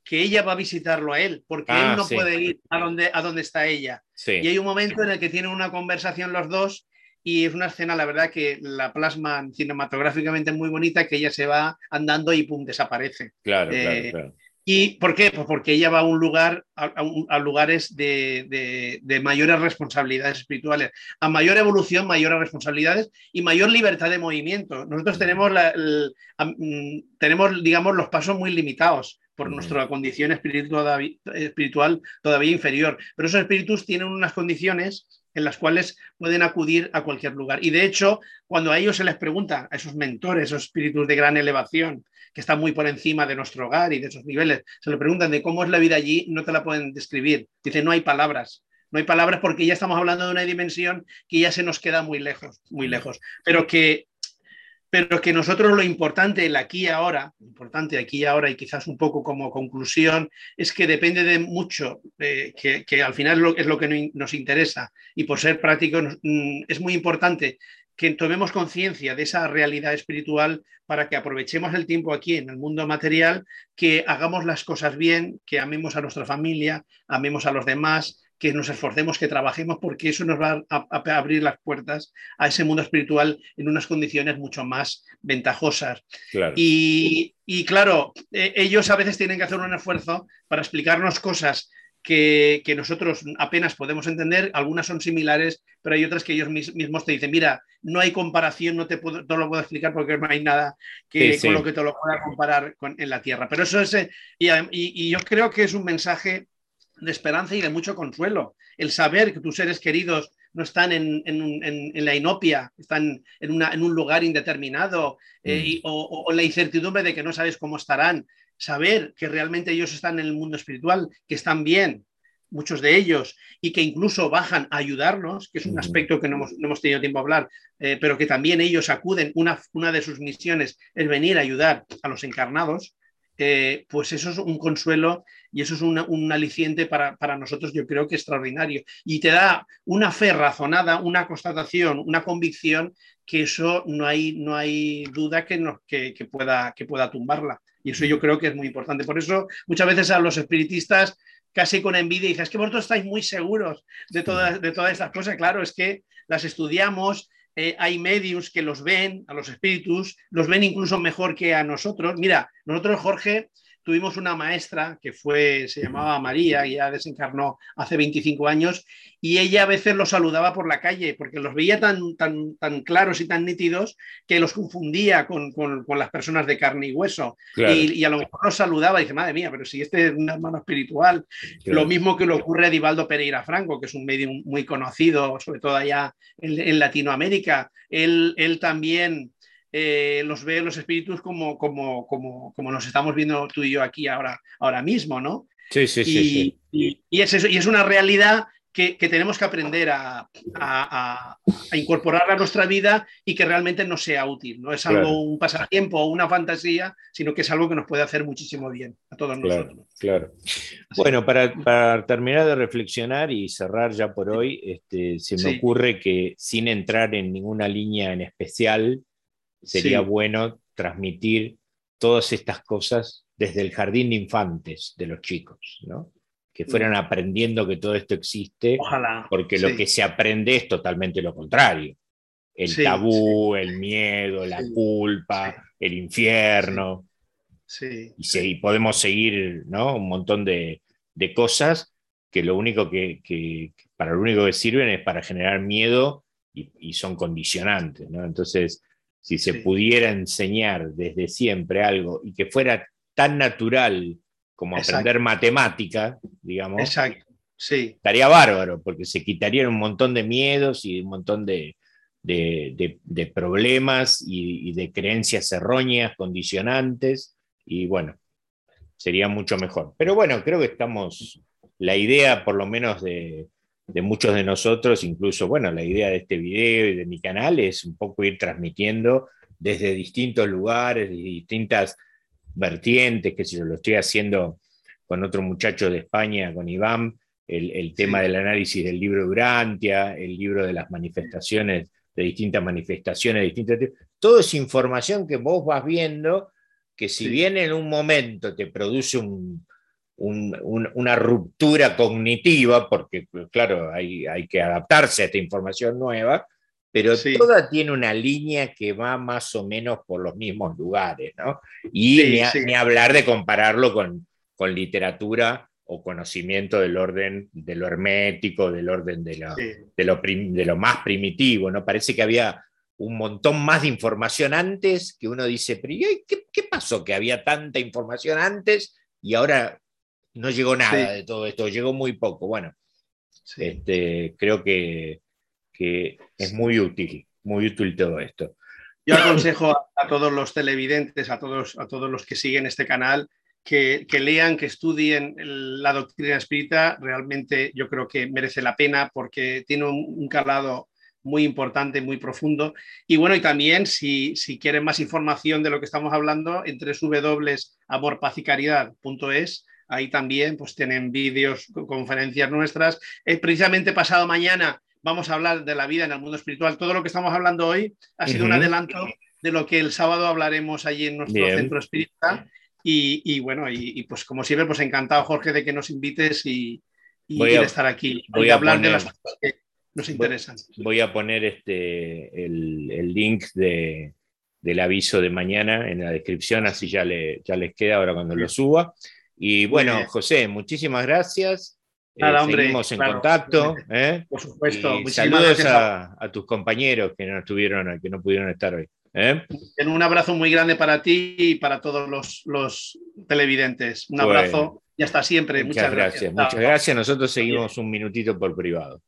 que ella va a visitarlo a él, porque él ah, no puede ir a donde, a donde está ella. Y hay un momento en el que tienen una conversación los dos y es una escena, la verdad, que la plasman cinematográficamente muy bonita, que ella se va andando y pum, desaparece. Claro, eh, claro, ¿Y por qué? Pues porque ella va a un lugar, a, lugares de, mayores responsabilidades espirituales, a mayor evolución, mayores responsabilidades y mayor libertad de movimiento. Nosotros tenemos, mm, tenemos digamos, los pasos muy limitados por nuestra condición espiritual todavía inferior. Pero esos espíritus tienen unas condiciones en las cuales pueden acudir a cualquier lugar. Y de hecho, cuando a ellos se les pregunta, a esos mentores, esos espíritus de gran elevación, que están muy por encima de nuestro hogar y de esos niveles, se le preguntan de cómo es la vida allí, no te la pueden describir. Dice, no hay palabras. No hay palabras porque ya estamos hablando de una dimensión que ya se nos queda muy lejos, muy lejos. Pero que pero que nosotros lo importante, el aquí y ahora, importante aquí y ahora y quizás un poco como conclusión, es que depende de mucho, eh, que, al final es lo, que nos interesa. Y por ser práctico mm, es muy importante que tomemos conciencia de esa realidad espiritual para que aprovechemos el tiempo aquí en el mundo material, que hagamos las cosas bien, que amemos a nuestra familia, amemos a los demás, que nos esforcemos, que trabajemos, porque eso nos va a, abrir las puertas a ese mundo espiritual en unas condiciones mucho más ventajosas. Y, claro, e, ellos a veces tienen que hacer un esfuerzo para explicarnos cosas que, nosotros apenas podemos entender, algunas son similares, pero hay otras que ellos mismos te dicen, mira, no hay comparación, no te, puedo, lo puedo explicar porque no hay nada que, con lo que te lo pueda comparar con, en la Tierra. Pero eso es, eh, y yo creo que es un mensaje de esperanza y de mucho consuelo. El saber que tus seres queridos no están en, la inopia, están en, un lugar indeterminado eh, mm. o, la incertidumbre de que no sabes cómo estarán. Saber que realmente ellos están en el mundo espiritual, que están bien, muchos de ellos, y que incluso bajan a ayudarnos, que es un aspecto que no hemos, tenido tiempo a hablar, eh, pero que también ellos acuden, una, una de sus misiones es venir a ayudar a los encarnados, eh, pues eso es un consuelo y eso es un aliciente para, nosotros, yo creo que extraordinario. Y te da una fe razonada, una constatación, una convicción que eso no hay, no hay duda que, nos, que, pueda, que pueda tumbarla. Y eso yo creo que es muy importante. Por eso muchas veces a los espiritistas casi con envidia dices, es que vosotros estáis muy seguros de todas, de todas estas cosas. Claro, es que las estudiamos, eh, hay medios que los ven, a los espíritus, los ven incluso mejor que a nosotros. Mira, nosotros, Jorge, tuvimos una maestra que fue, se llamaba María, y ya desencarnó hace 25 años, y ella a veces los saludaba por la calle, porque los veía tan, tan, tan claros y tan nítidos que los confundía con, las personas de carne y hueso. Y, a lo mejor los saludaba y dice, madre mía, pero si este es un hermano espiritual. Lo mismo que le ocurre a Divaldo Pereira Franco, que es un medio muy conocido, sobre todo allá en, Latinoamérica. Él, él también eh, los ve los espíritus como, como, como, como, nos estamos viendo tú y yo aquí ahora, ahora mismo, ¿no? Sí, sí, sí. Y, y, es, eso, y es una realidad que, tenemos que aprender a, a, a, incorporar a nuestra vida y que realmente nos sea útil. No es algo, un pasatiempo o una fantasía, sino que es algo que nos puede hacer muchísimo bien a todos nosotros. Claro. Bueno, para, para, terminar de reflexionar y cerrar ya por hoy, este, se me ocurre que sin entrar en ninguna línea en especial, sería bueno transmitir todas estas cosas desde el jardín de infantes de los chicos, ¿no? que fueran mm. aprendiendo que todo esto existe, porque lo que se aprende es totalmente lo contrario. El tabú, el miedo, la culpa, el infierno. Y, podemos seguir ¿no? un montón de, cosas que lo único que, para lo único que sirven es para generar miedo y, y son condicionantes. ¿no? Entonces, si se pudiera enseñar desde siempre algo y que fuera tan natural como aprender matemática, digamos, Exacto. Sí. estaría bárbaro, porque se quitarían un montón de miedos y un montón de, de, problemas y, de creencias erróneas, condicionantes, y bueno, sería mucho mejor. Pero bueno, creo que estamos, la idea por lo menos de, de muchos de nosotros, incluso, bueno, la idea de este video y de mi canal es un poco ir transmitiendo desde distintos lugares, y distintas vertientes, que si yo lo estoy haciendo con otro muchacho de España, con Iván, el, tema del análisis del libro de Urantia, el libro de las manifestaciones, de distintas manifestaciones, distintas, todo es información que vos vas viendo, que si bien en un momento te produce un, una ruptura cognitiva, porque claro, hay, hay, que adaptarse a esta información nueva, pero toda tiene una línea que va más o menos por los mismos lugares, ¿no? Y ni, hablar de compararlo con, con, literatura o conocimiento del orden de lo hermético, del orden de lo, de lo, de lo más primitivo, ¿no? Parece que había un montón más de información antes que uno dice, pero ¿qué, qué pasó que había tanta información antes y ahora no llegó nada de todo esto, llegó muy poco. Bueno, este, creo que, que, es muy útil, muy útil todo esto. Yo aconsejo a, todos los televidentes, a todos, a todos los que siguen este canal, que, que, lean, que estudien la doctrina espírita. Realmente yo creo que merece la pena porque tiene un, calado muy importante, muy profundo. Y bueno, y también si, si quieren más información de lo que estamos hablando, entre www.amorpazycaridad.es Ahí también pues tienen vídeos, conferencias nuestras. Eh, precisamente pasado mañana vamos a hablar de la vida en el mundo espiritual. Todo lo que estamos hablando hoy ha sido un adelanto de lo que el sábado hablaremos allí en nuestro centro espiritual. Y, bueno, y, pues como siempre, pues encantado, Jorge, de que nos invites y, de estar aquí. Voy a hablar de las cosas que nos interesan. Voy a poner este, el, link de, del aviso de mañana en la descripción, así ya, le, ya les queda ahora cuando lo suba. Y bueno, José, muchísimas gracias. Nada, eh, seguimos en contacto. ¿eh? Por supuesto. saludos a, tus compañeros que no estuvieron, que no pudieron estar hoy. ¿eh? Un abrazo muy grande para ti y para todos los, televidentes. Un abrazo y hasta siempre. Muchas, gracias. Muchas gracias. Nosotros seguimos un minutito por privado.